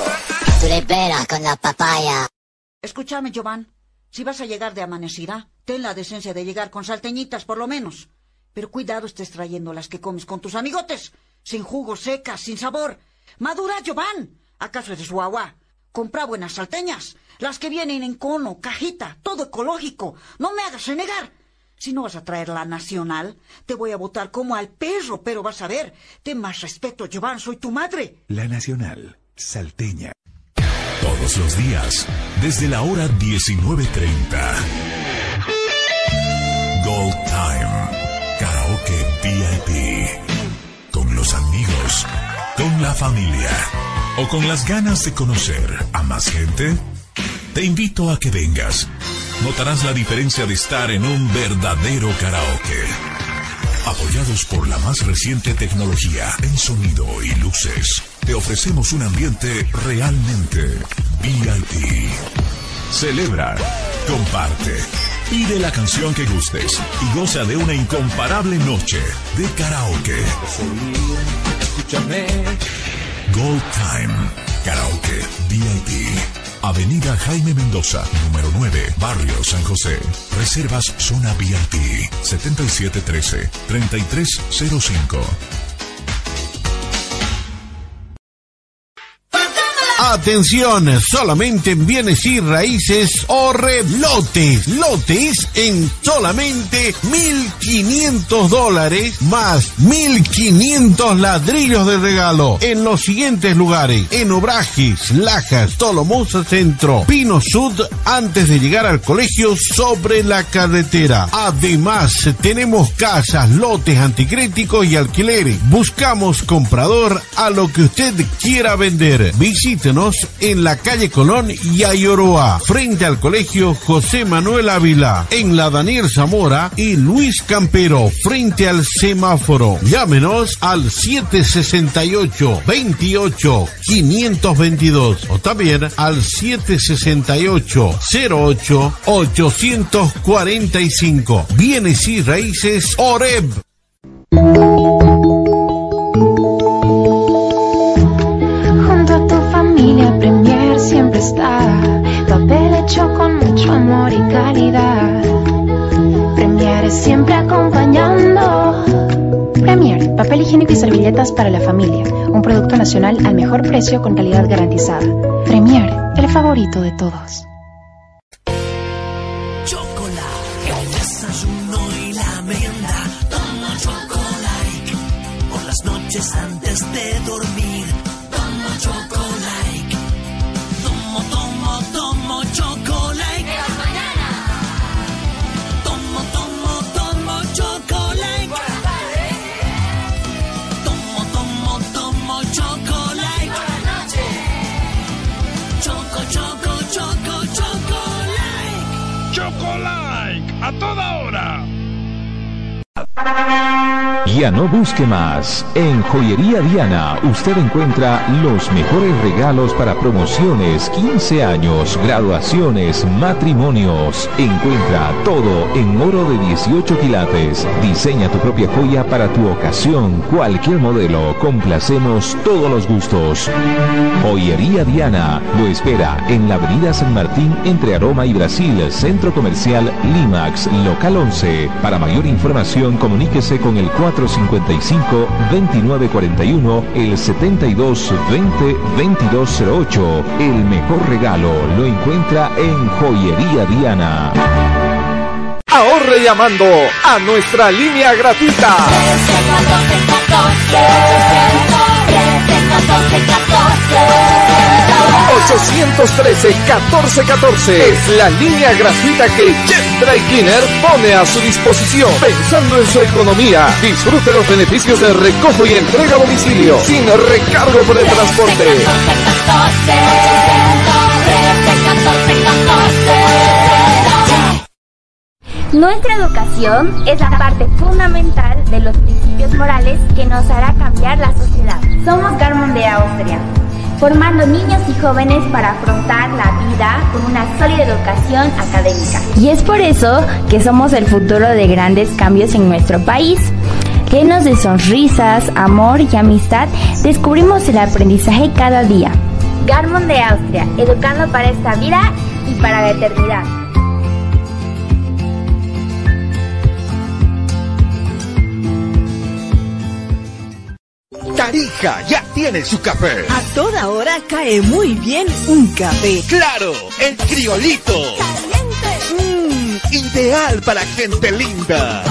Tú le esperas con la papaya. Escúchame, Jovan. Si vas a llegar de amanecida, ten la decencia de llegar con salteñitas, por lo menos. Pero cuidado estés trayendo las que comes con tus amigotes. Sin jugo, secas, sin sabor. Madura, Jovan. ¿Acaso eres guagua? Compra buenas salteñas. Las que vienen en cono, cajita, todo ecológico. No me hagas renegar. Si no vas a traer la nacional, te voy a botar como al perro, pero vas a ver. Ten más respeto, Jovan, soy tu madre. La Nacional, salteña. Todos los días, desde la hora 19.30. Gold Time. Karaoke VIP. Con los amigos, con la familia o con las ganas de conocer a más gente. Te invito a que vengas. Notarás la diferencia de estar en un verdadero karaoke. Apoyados por la más reciente tecnología en sonido y luces, te ofrecemos un ambiente realmente VIP. Celebra, comparte, pide la canción que gustes y goza de una incomparable noche de karaoke. Escúchame. Gold Time, karaoke VIP. Avenida Jaime Mendoza, número 9, Barrio San José. Reservas zona VIP 7713-3305. Atención, solamente en bienes y raíces o lotes. Lotes en solamente 1.500 dólares más 1.500 ladrillos de regalo en los siguientes lugares. En Obrajes, Lajas, Tolomosa Centro, Pino Sud, antes de llegar al colegio sobre la carretera. Además, tenemos casas, lotes anticríticos y alquileres. Buscamos comprador a lo que usted quiera vender. En la calle Colón y Ayoroa, frente al colegio José Manuel Ávila, en la Daniel Zamora y Luis Campero, frente al semáforo. Llámenos al 768 28 522 o también al 768 08 845. Bienes y raíces Oreb. Papel hecho con mucho amor y calidad. Premier siempre acompañando. Premier, papel higiénico y servilletas para la familia. Un producto nacional al mejor precio con calidad garantizada. Premier, el favorito de todos. Chocolate. Tomo chocolate por las noches antes de dormir. Thank you. Ya no busque más. En Joyería Diana usted encuentra los mejores regalos para promociones, 15 años, graduaciones, matrimonios. Encuentra todo en oro de 18 quilates. Diseña tu propia joya para tu ocasión, cualquier modelo. Complacemos todos los gustos. Joyería Diana lo espera en la Avenida San Martín entre Aroma y Brasil, Centro Comercial Limax, Local 11. Para mayor información comuníquese con el 455-2941, el 7220-2208. El mejor regalo lo encuentra en Joyería Diana. Ahorre llamando a nuestra línea gratuita. 813-1414 es la línea gratuita que Jet Dry Cleaner pone a su disposición. Pensando en su economía, disfrute los beneficios de recojo y entrega a domicilio sin recargo por el transporte. Nuestra educación es la parte fundamental de los principios morales que nos hará cambiar la sociedad. Somos Garmon de Austria, formando niños y jóvenes para afrontar la vida con una sólida educación académica. Y es por eso que somos el futuro de grandes cambios en nuestro país. Llenos de sonrisas, amor y amistad, descubrimos el aprendizaje cada día. Garmon de Austria, educando para esta vida y para la eternidad. Tarija ya tiene su café. A toda hora cae muy bien un café. Claro, el criolito. Mmm, ideal para gente linda.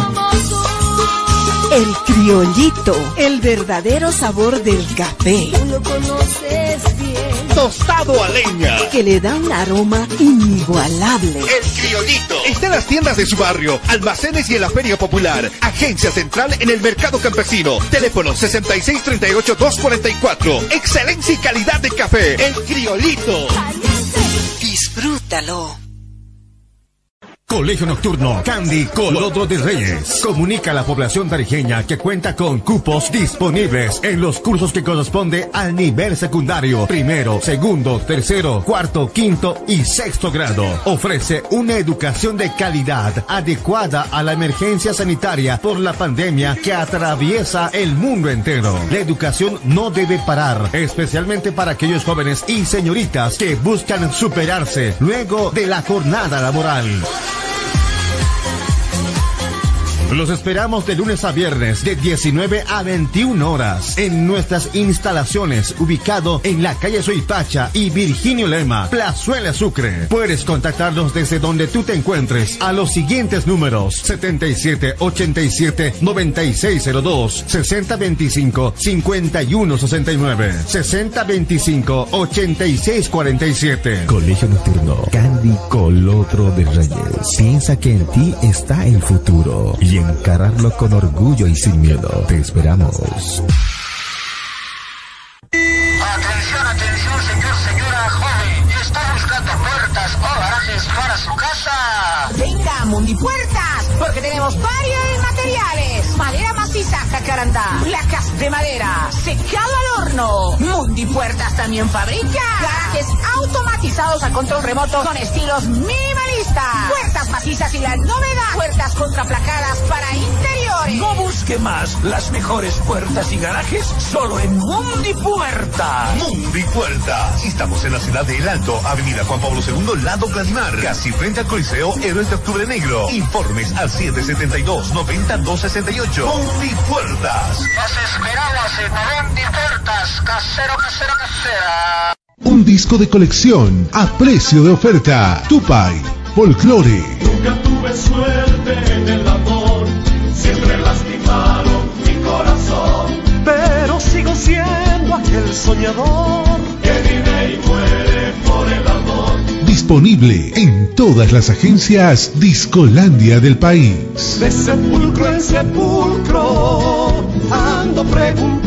El criollito, el verdadero sabor del café. Lo conoces bien. Tostado a leña. Que le da un aroma inigualable. El criolito. Está en las tiendas de su barrio, almacenes y en la feria popular. Agencia central en el mercado campesino. Teléfono 6638-244. Excelencia y calidad de café. El criolito. Disfrútalo. Colegio Nocturno Candy Colodo de Reyes. Comunica a la población tarijeña que cuenta con cupos disponibles en los cursos que corresponde al nivel secundario, primero, segundo, tercero, cuarto, quinto y sexto grado. Ofrece una educación de calidad adecuada a la emergencia sanitaria por la pandemia que atraviesa el mundo entero. La educación no debe parar, especialmente para aquellos jóvenes y señoritas que buscan superarse luego de la jornada laboral. Los esperamos de lunes a viernes de 19 a 21 horas en nuestras instalaciones ubicado en la calle Suipacha y Virginio Lema, Plazuela Sucre. Puedes contactarnos desde donde tú te encuentres a los siguientes números 77 87 9602 6025 5169 6025 8647 Colegio Nocturno Candy Colotro de Reyes. Piensa que en ti está el futuro encararlo con orgullo y sin miedo. Te esperamos. Atención, atención, señor, señora joven. ¿Está buscando puertas o garajes para su casa? Venga, a Mundi Puertas, porque tenemos varios materiales. Madera maciza, jacarandá, placas de madera, secado al horno. Mundi Puertas también fabrica garajes a control remoto con estilos minimalistas. Puertas macizas y la novedad, puertas contraplacadas para interiores. No busque más las mejores puertas y garajes solo en Mundi Puertas. Mundi Puertas. Estamos en la ciudad de El Alto, Avenida Juan Pablo II, lado Gladimar, casi frente al Coliseo Héroes de Octubre Negro. Informes al 772-9268. Mundi Puertas. Nos esperamos en Mundi Puertas. Casero, casero, casera. Un disco de colección a precio de oferta. Tupai, folclore. Nunca tuve suerte en el amor, siempre lastimaron mi corazón. Pero sigo siendo aquel soñador que vive y muere por el amor. Disponible en todas las agencias Discolandia del país. De sepulcro en sepulcro ando preguntando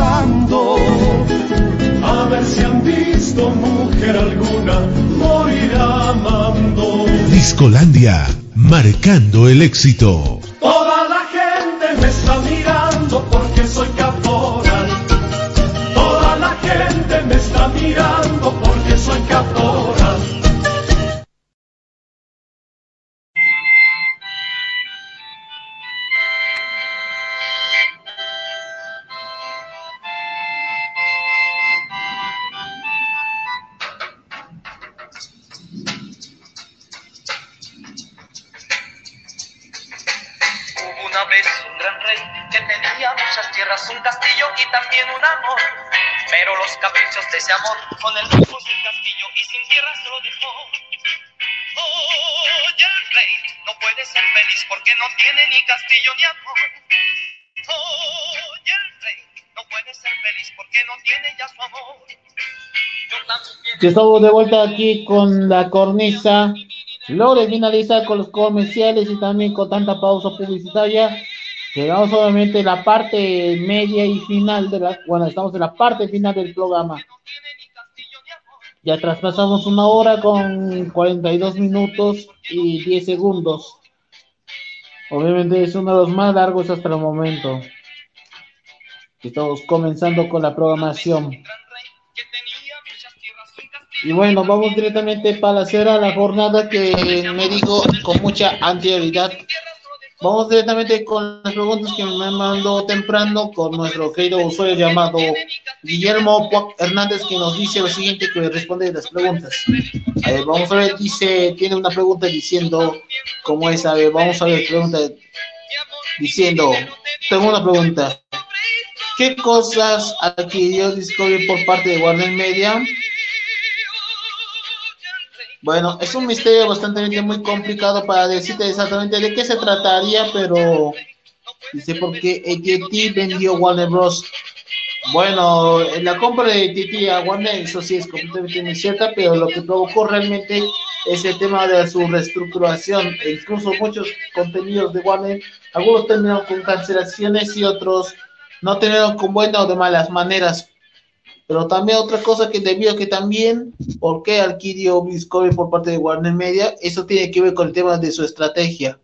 si han visto mujer alguna morir amando. Discolandia, marcando el éxito. Amor con el lujo sin castillo y sin tierra se lo dejó. Hoy el rey no puede ser feliz porque no tiene ni castillo ni amor. Hoy el rey no puede ser feliz porque no tiene ya su amor. Yo estamos de vuelta aquí con la cornisa. Luego de finalizar con los comerciales y también con tanta pausa publicitaria, llegamos obviamente a la parte media y final de la, bueno, estamos en la parte final del programa. Ya traspasamos una hora con 42 minutos y 10 segundos. Obviamente es uno de los más largos hasta el momento. Estamos comenzando con la programación. Y bueno, vamos directamente para hacer la jornada que me dijo con mucha anterioridad. Vamos directamente con las preguntas que me mandó temprano con nuestro querido usuario llamado Guillermo Puac Hernández que nos dice lo siguiente que responde las preguntas. A ver, vamos a ver, dice, tiene una pregunta diciendo cómo es, a ver, vamos a ver, pregunta diciendo, tengo una pregunta. ¿Qué cosas adquirió Discovery por parte de Warner Media? Bueno, es un misterio bastante muy complicado para decirte exactamente de qué se trataría, pero dice porque AT&T vendió Warner Bros. Bueno, la compra de AT&T a Warner, eso sí es completamente cierta, pero lo que provocó realmente es el tema de su reestructuración. E incluso muchos contenidos de Warner, algunos terminaron con cancelaciones y otros no terminaron con buenas o de malas maneras. Pero también otra cosa que debió que también, ¿por qué adquirió Discovery por parte de Warner Media? Eso tiene que ver con el tema de su estrategia.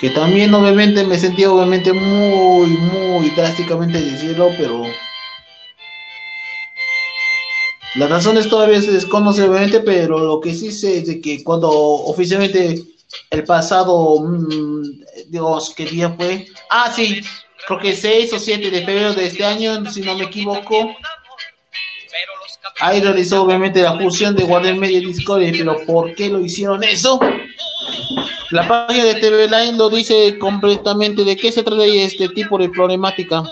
Que también obviamente me sentí obviamente muy, muy drásticamente decirlo, pero las razones todavía se desconocen obviamente, pero lo que sí sé es de que cuando oficialmente el pasado, digamos, ¿qué día fue? Ah, sí, creo que 6 o 7 de febrero de este año, si no me equivoco, Ahí realizó obviamente la fusión de Warner Media y Discovery, pero ¿por qué lo hicieron eso? La página de TV Line lo dice completamente de qué se trata este tipo de problemática.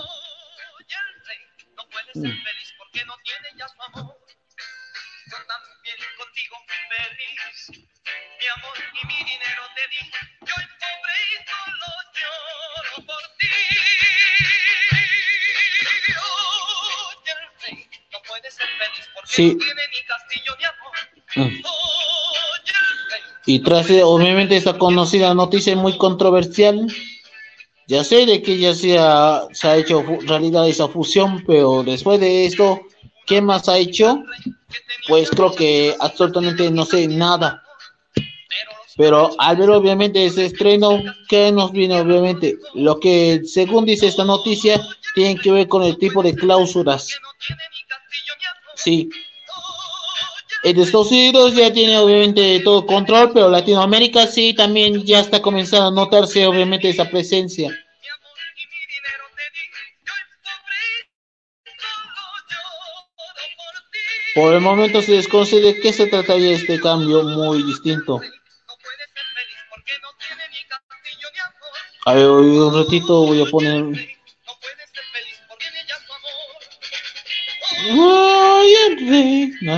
Mm. Sí. Mm. Y tras eh, obviamente esta conocida noticia muy controversial, ya sé de que ya se ha, se ha hecho realidad esa fusión, pero después de esto, ¿qué más ha hecho? Pues creo que absolutamente no sé nada. Pero al ver obviamente ese estreno, ¿qué nos viene obviamente? Lo que según dice esta noticia, tiene que ver con el tipo de cláusulas. Sí. En Estados Unidos ya tiene obviamente todo control, pero Latinoamérica sí también ya está comenzando a notarse obviamente esa presencia. Por el momento se desconoce de qué se trataría este cambio muy distinto. A ver, un ratito voy a poner Ay, el rey. Na,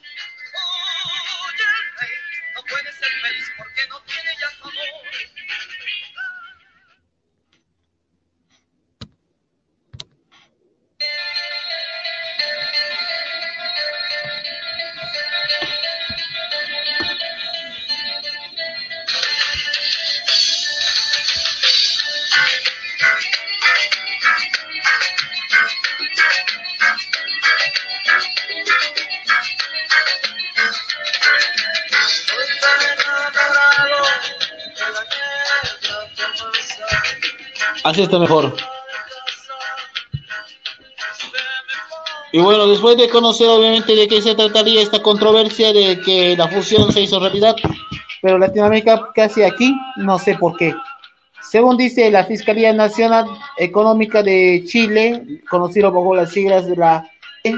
Así está mejor. Y bueno, después de conocer obviamente de qué se trataría esta controversia de que la fusión se hizo realidad, pero Latinoamérica casi aquí, no sé por qué. Según dice la Fiscalía Nacional Económica de Chile, conocido bajo las siglas de la E,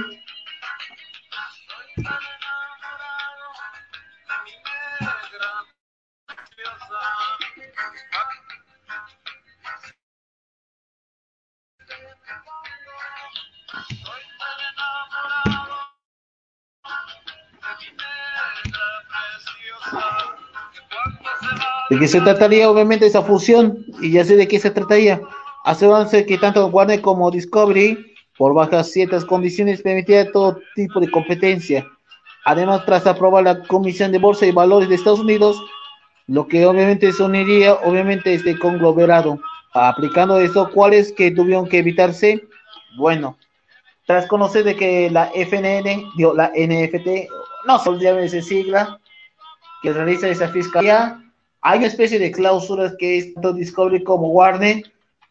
de qué se trataría obviamente esa fusión y ya sé de qué se trataría. Asegurándose que tanto Warner como Discovery, por bajas ciertas condiciones, permitía todo tipo de competencia. Además, tras aprobar la Comisión de Bolsa y Valores de Estados Unidos, lo que obviamente se uniría, obviamente, este conglomerado. Aplicando esto, ¿cuáles que tuvieron que evitarse? Bueno, tras conocer de que la FNN, dio la NFT, no solo ese sigla, que realiza esa fiscalía, hay una especie de cláusulas que tanto Discovery como Warner,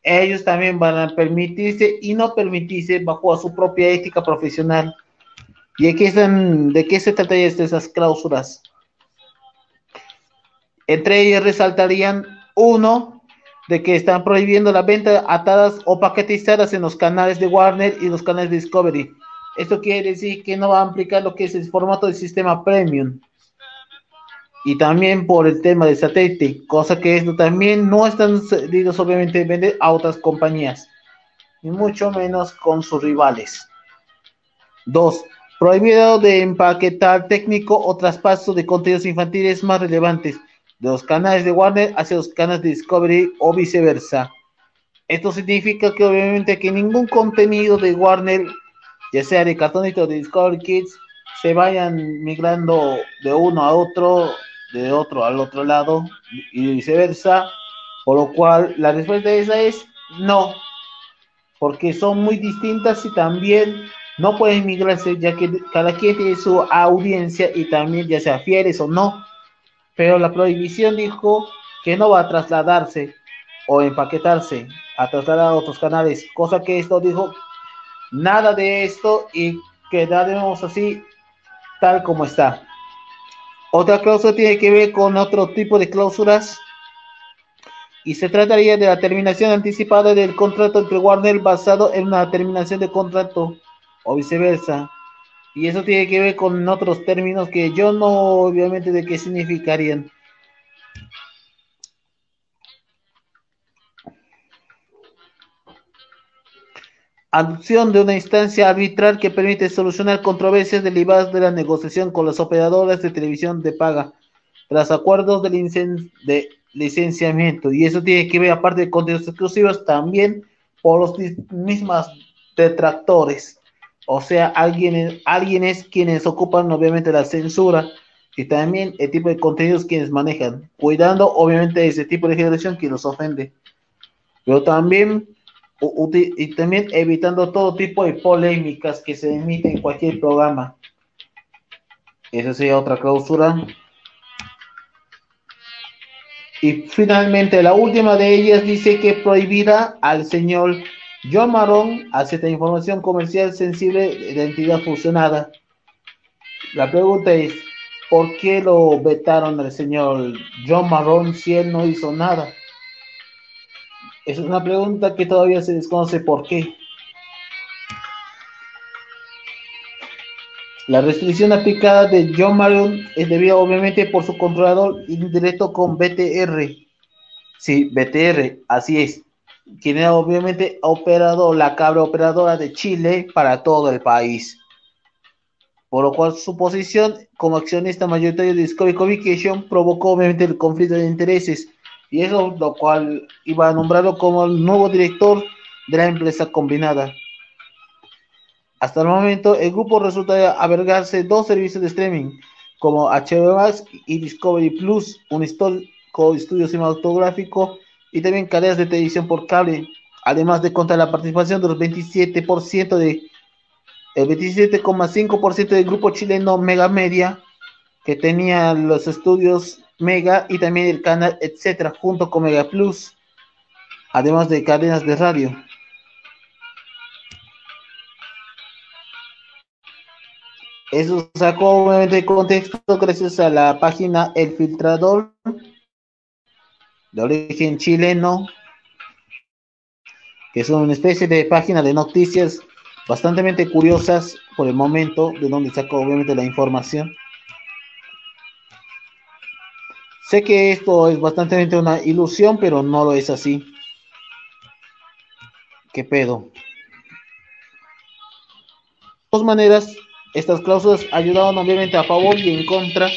ellos también van a permitirse y no permitirse bajo su propia ética profesional. ¿Y aquí están, de qué se trata esas cláusulas? Entre ellas resaltarían uno, de que están prohibiendo la venta atadas o paquetizadas en los canales de Warner y los canales de Discovery. Esto quiere decir que no va a aplicar lo que es el formato del sistema premium y también por el tema de satélite, cosa que esto también no están cedidos obviamente vender a otras compañías, ni mucho menos con sus rivales. Dos, prohibido de empaquetar técnico o traspaso de contenidos infantiles más relevantes de los canales de Warner hacia los canales de Discovery o viceversa. Esto significa que obviamente que ningún contenido de Warner, ya sea de cartonito o de Discovery Kids, se vayan migrando de uno a otro de otro al otro lado y viceversa, por lo cual la respuesta de esa es no, porque son muy distintas y también no pueden migrarse, ya que cada quien tiene su audiencia y también ya sea fieles o no, pero la prohibición dijo que no va a trasladarse o empaquetarse a trasladar a otros canales, cosa que esto dijo nada de esto y quedaremos así tal como está. Otra cláusula tiene que ver con otro tipo de cláusulas y se trataría de la terminación anticipada del contrato entre Warner basado en una terminación de contrato o viceversa. Y eso tiene que ver con otros términos que yo no obviamente de qué significarían. Adopción de una instancia arbitral que permite solucionar controversias derivadas de la negociación con las operadoras de televisión de paga tras acuerdos de, licenciamiento. Y eso tiene que ver, aparte de contenidos exclusivos, también por los mismos detractores. O sea, alguien, alguien es quienes ocupan obviamente la censura y también el tipo de contenidos quienes manejan, cuidando obviamente ese tipo de generación que los ofende. Pero también y también evitando todo tipo de polémicas que se emiten en cualquier programa. Esa sería otra clausura. Y finalmente, la última de ellas dice que prohibirá al señor John Marón aceptar información comercial sensible de entidad fusionada. La pregunta es, ¿por qué lo vetaron al señor John Marón si él no hizo nada? Es una pregunta que todavía se desconoce por qué. La restricción aplicada de John Marion es debida obviamente por su controlador indirecto con BTR. Sí, BTR, así es. Quien obviamente operador, la cabra operadora de Chile para todo el país. Por lo cual su posición como accionista mayoritario de Discovery Communication provocó obviamente el conflicto de intereses y eso lo cual iba a nombrarlo como el nuevo director de la empresa combinada. Hasta el momento, el grupo resulta albergarse dos servicios de streaming, como HBO Max y Discovery Plus, un histórico estudio cinematográfico y también cadenas de televisión por cable, además de contar la participación de los 27% de el 27,5% del grupo chileno Mega Media, que tenía los estudios Mega y también el canal etcétera, junto con Mega Plus, además de cadenas de radio. Eso sacó obviamente de contexto gracias a la página El Filtrador, de origen chileno, que es una especie de página de noticias bastante curiosas por el momento, de donde sacó obviamente la información. Sé que esto es bastante una ilusión, pero no lo es así. ¿Qué pedo? De todas maneras, estas cláusulas ayudaban obviamente a favor y en contra,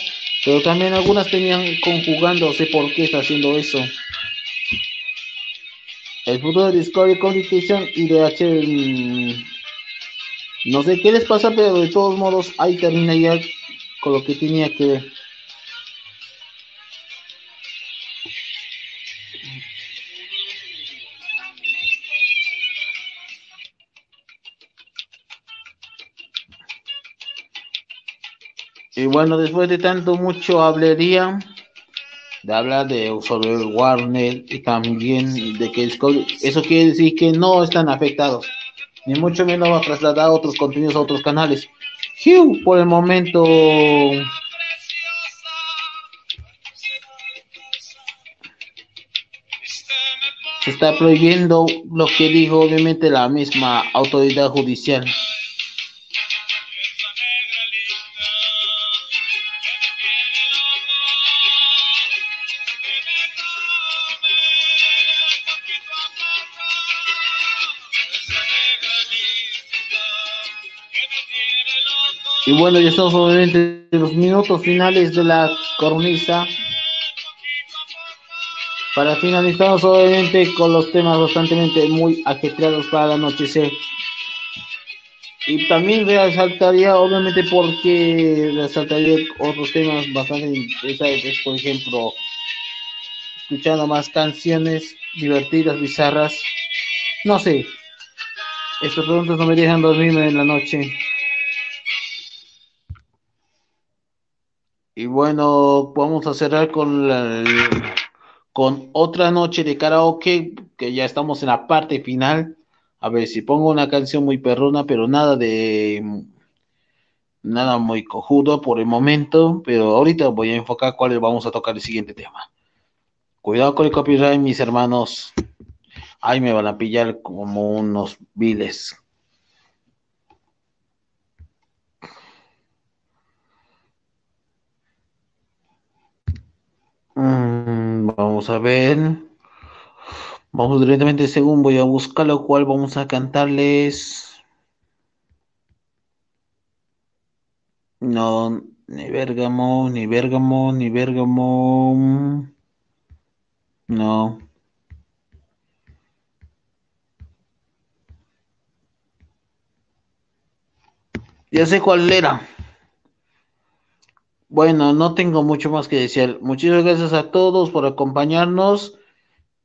pero también algunas tenían conjugándose por qué está haciendo eso. El futuro de Discovery Communication y de H. No sé qué les pasa, pero de todos modos ahí termina ya con lo que tenía que ver. Bueno, después de tanto mucho hablaría, de hablar de sobre Warner y también de que eso quiere decir que no están afectados, ni mucho menos va a trasladar otros contenidos a otros canales. por el momento se está prohibiendo lo que dijo obviamente la misma autoridad judicial. Bueno, ya estamos obviamente en los minutos finales de la cornisa. Para finalizar, obviamente con los temas bastante muy ajetreados para el anochecer. Y también resaltaría, obviamente, porque resaltaría otros temas bastante interesantes, por ejemplo, escuchando más canciones divertidas, bizarras. No sé, estas preguntas no me dejan dormirme en la noche. Y bueno, vamos a cerrar con, con otra noche de karaoke, que ya estamos en la parte final. A ver si pongo una canción muy perrona, pero nada de nada muy cojudo por el momento, pero ahorita voy a enfocar cuál vamos a tocar el siguiente tema. Cuidado con el copyright, mis hermanos. Ay, me van a pillar como unos viles. Mm, vamos a ver. Vamos directamente según voy a buscar lo cual vamos a cantarles. No, ni Bergamo, ni Bergamo, ni Bergamo. No. Ya sé cuál era. Bueno, no tengo mucho más que decir. Muchísimas gracias a todos por acompañarnos.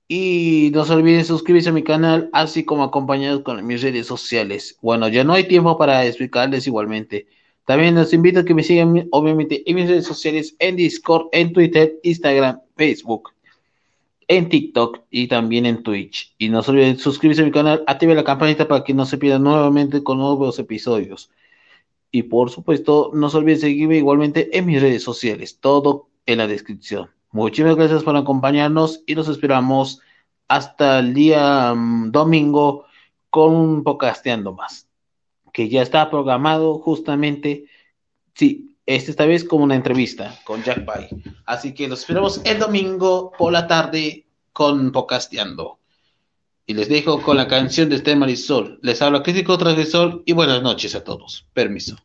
Y no se olviden suscribirse a mi canal, así como acompañados con mis redes sociales. Bueno, ya no hay tiempo para explicarles igualmente. También los invito a que me sigan, obviamente, en mis redes sociales, en Discord, en Twitter, Instagram, Facebook, en TikTok y también en Twitch. Y no se olviden suscribirse a mi canal, active la campanita para que no se pierdan nuevamente con nuevos episodios. Y por supuesto, no se olviden seguirme igualmente en mis redes sociales, todo en la descripción. Muchísimas gracias por acompañarnos y nos esperamos hasta el día um, domingo con un podcasteando más, que ya está programado justamente, sí, esta vez como una entrevista con Jack Pye. Así que los esperamos el domingo por la tarde con podcasteando. Y les dejo con la canción de Este Marisol. Les habla Crítico Transgresor y buenas noches a todos. Permiso.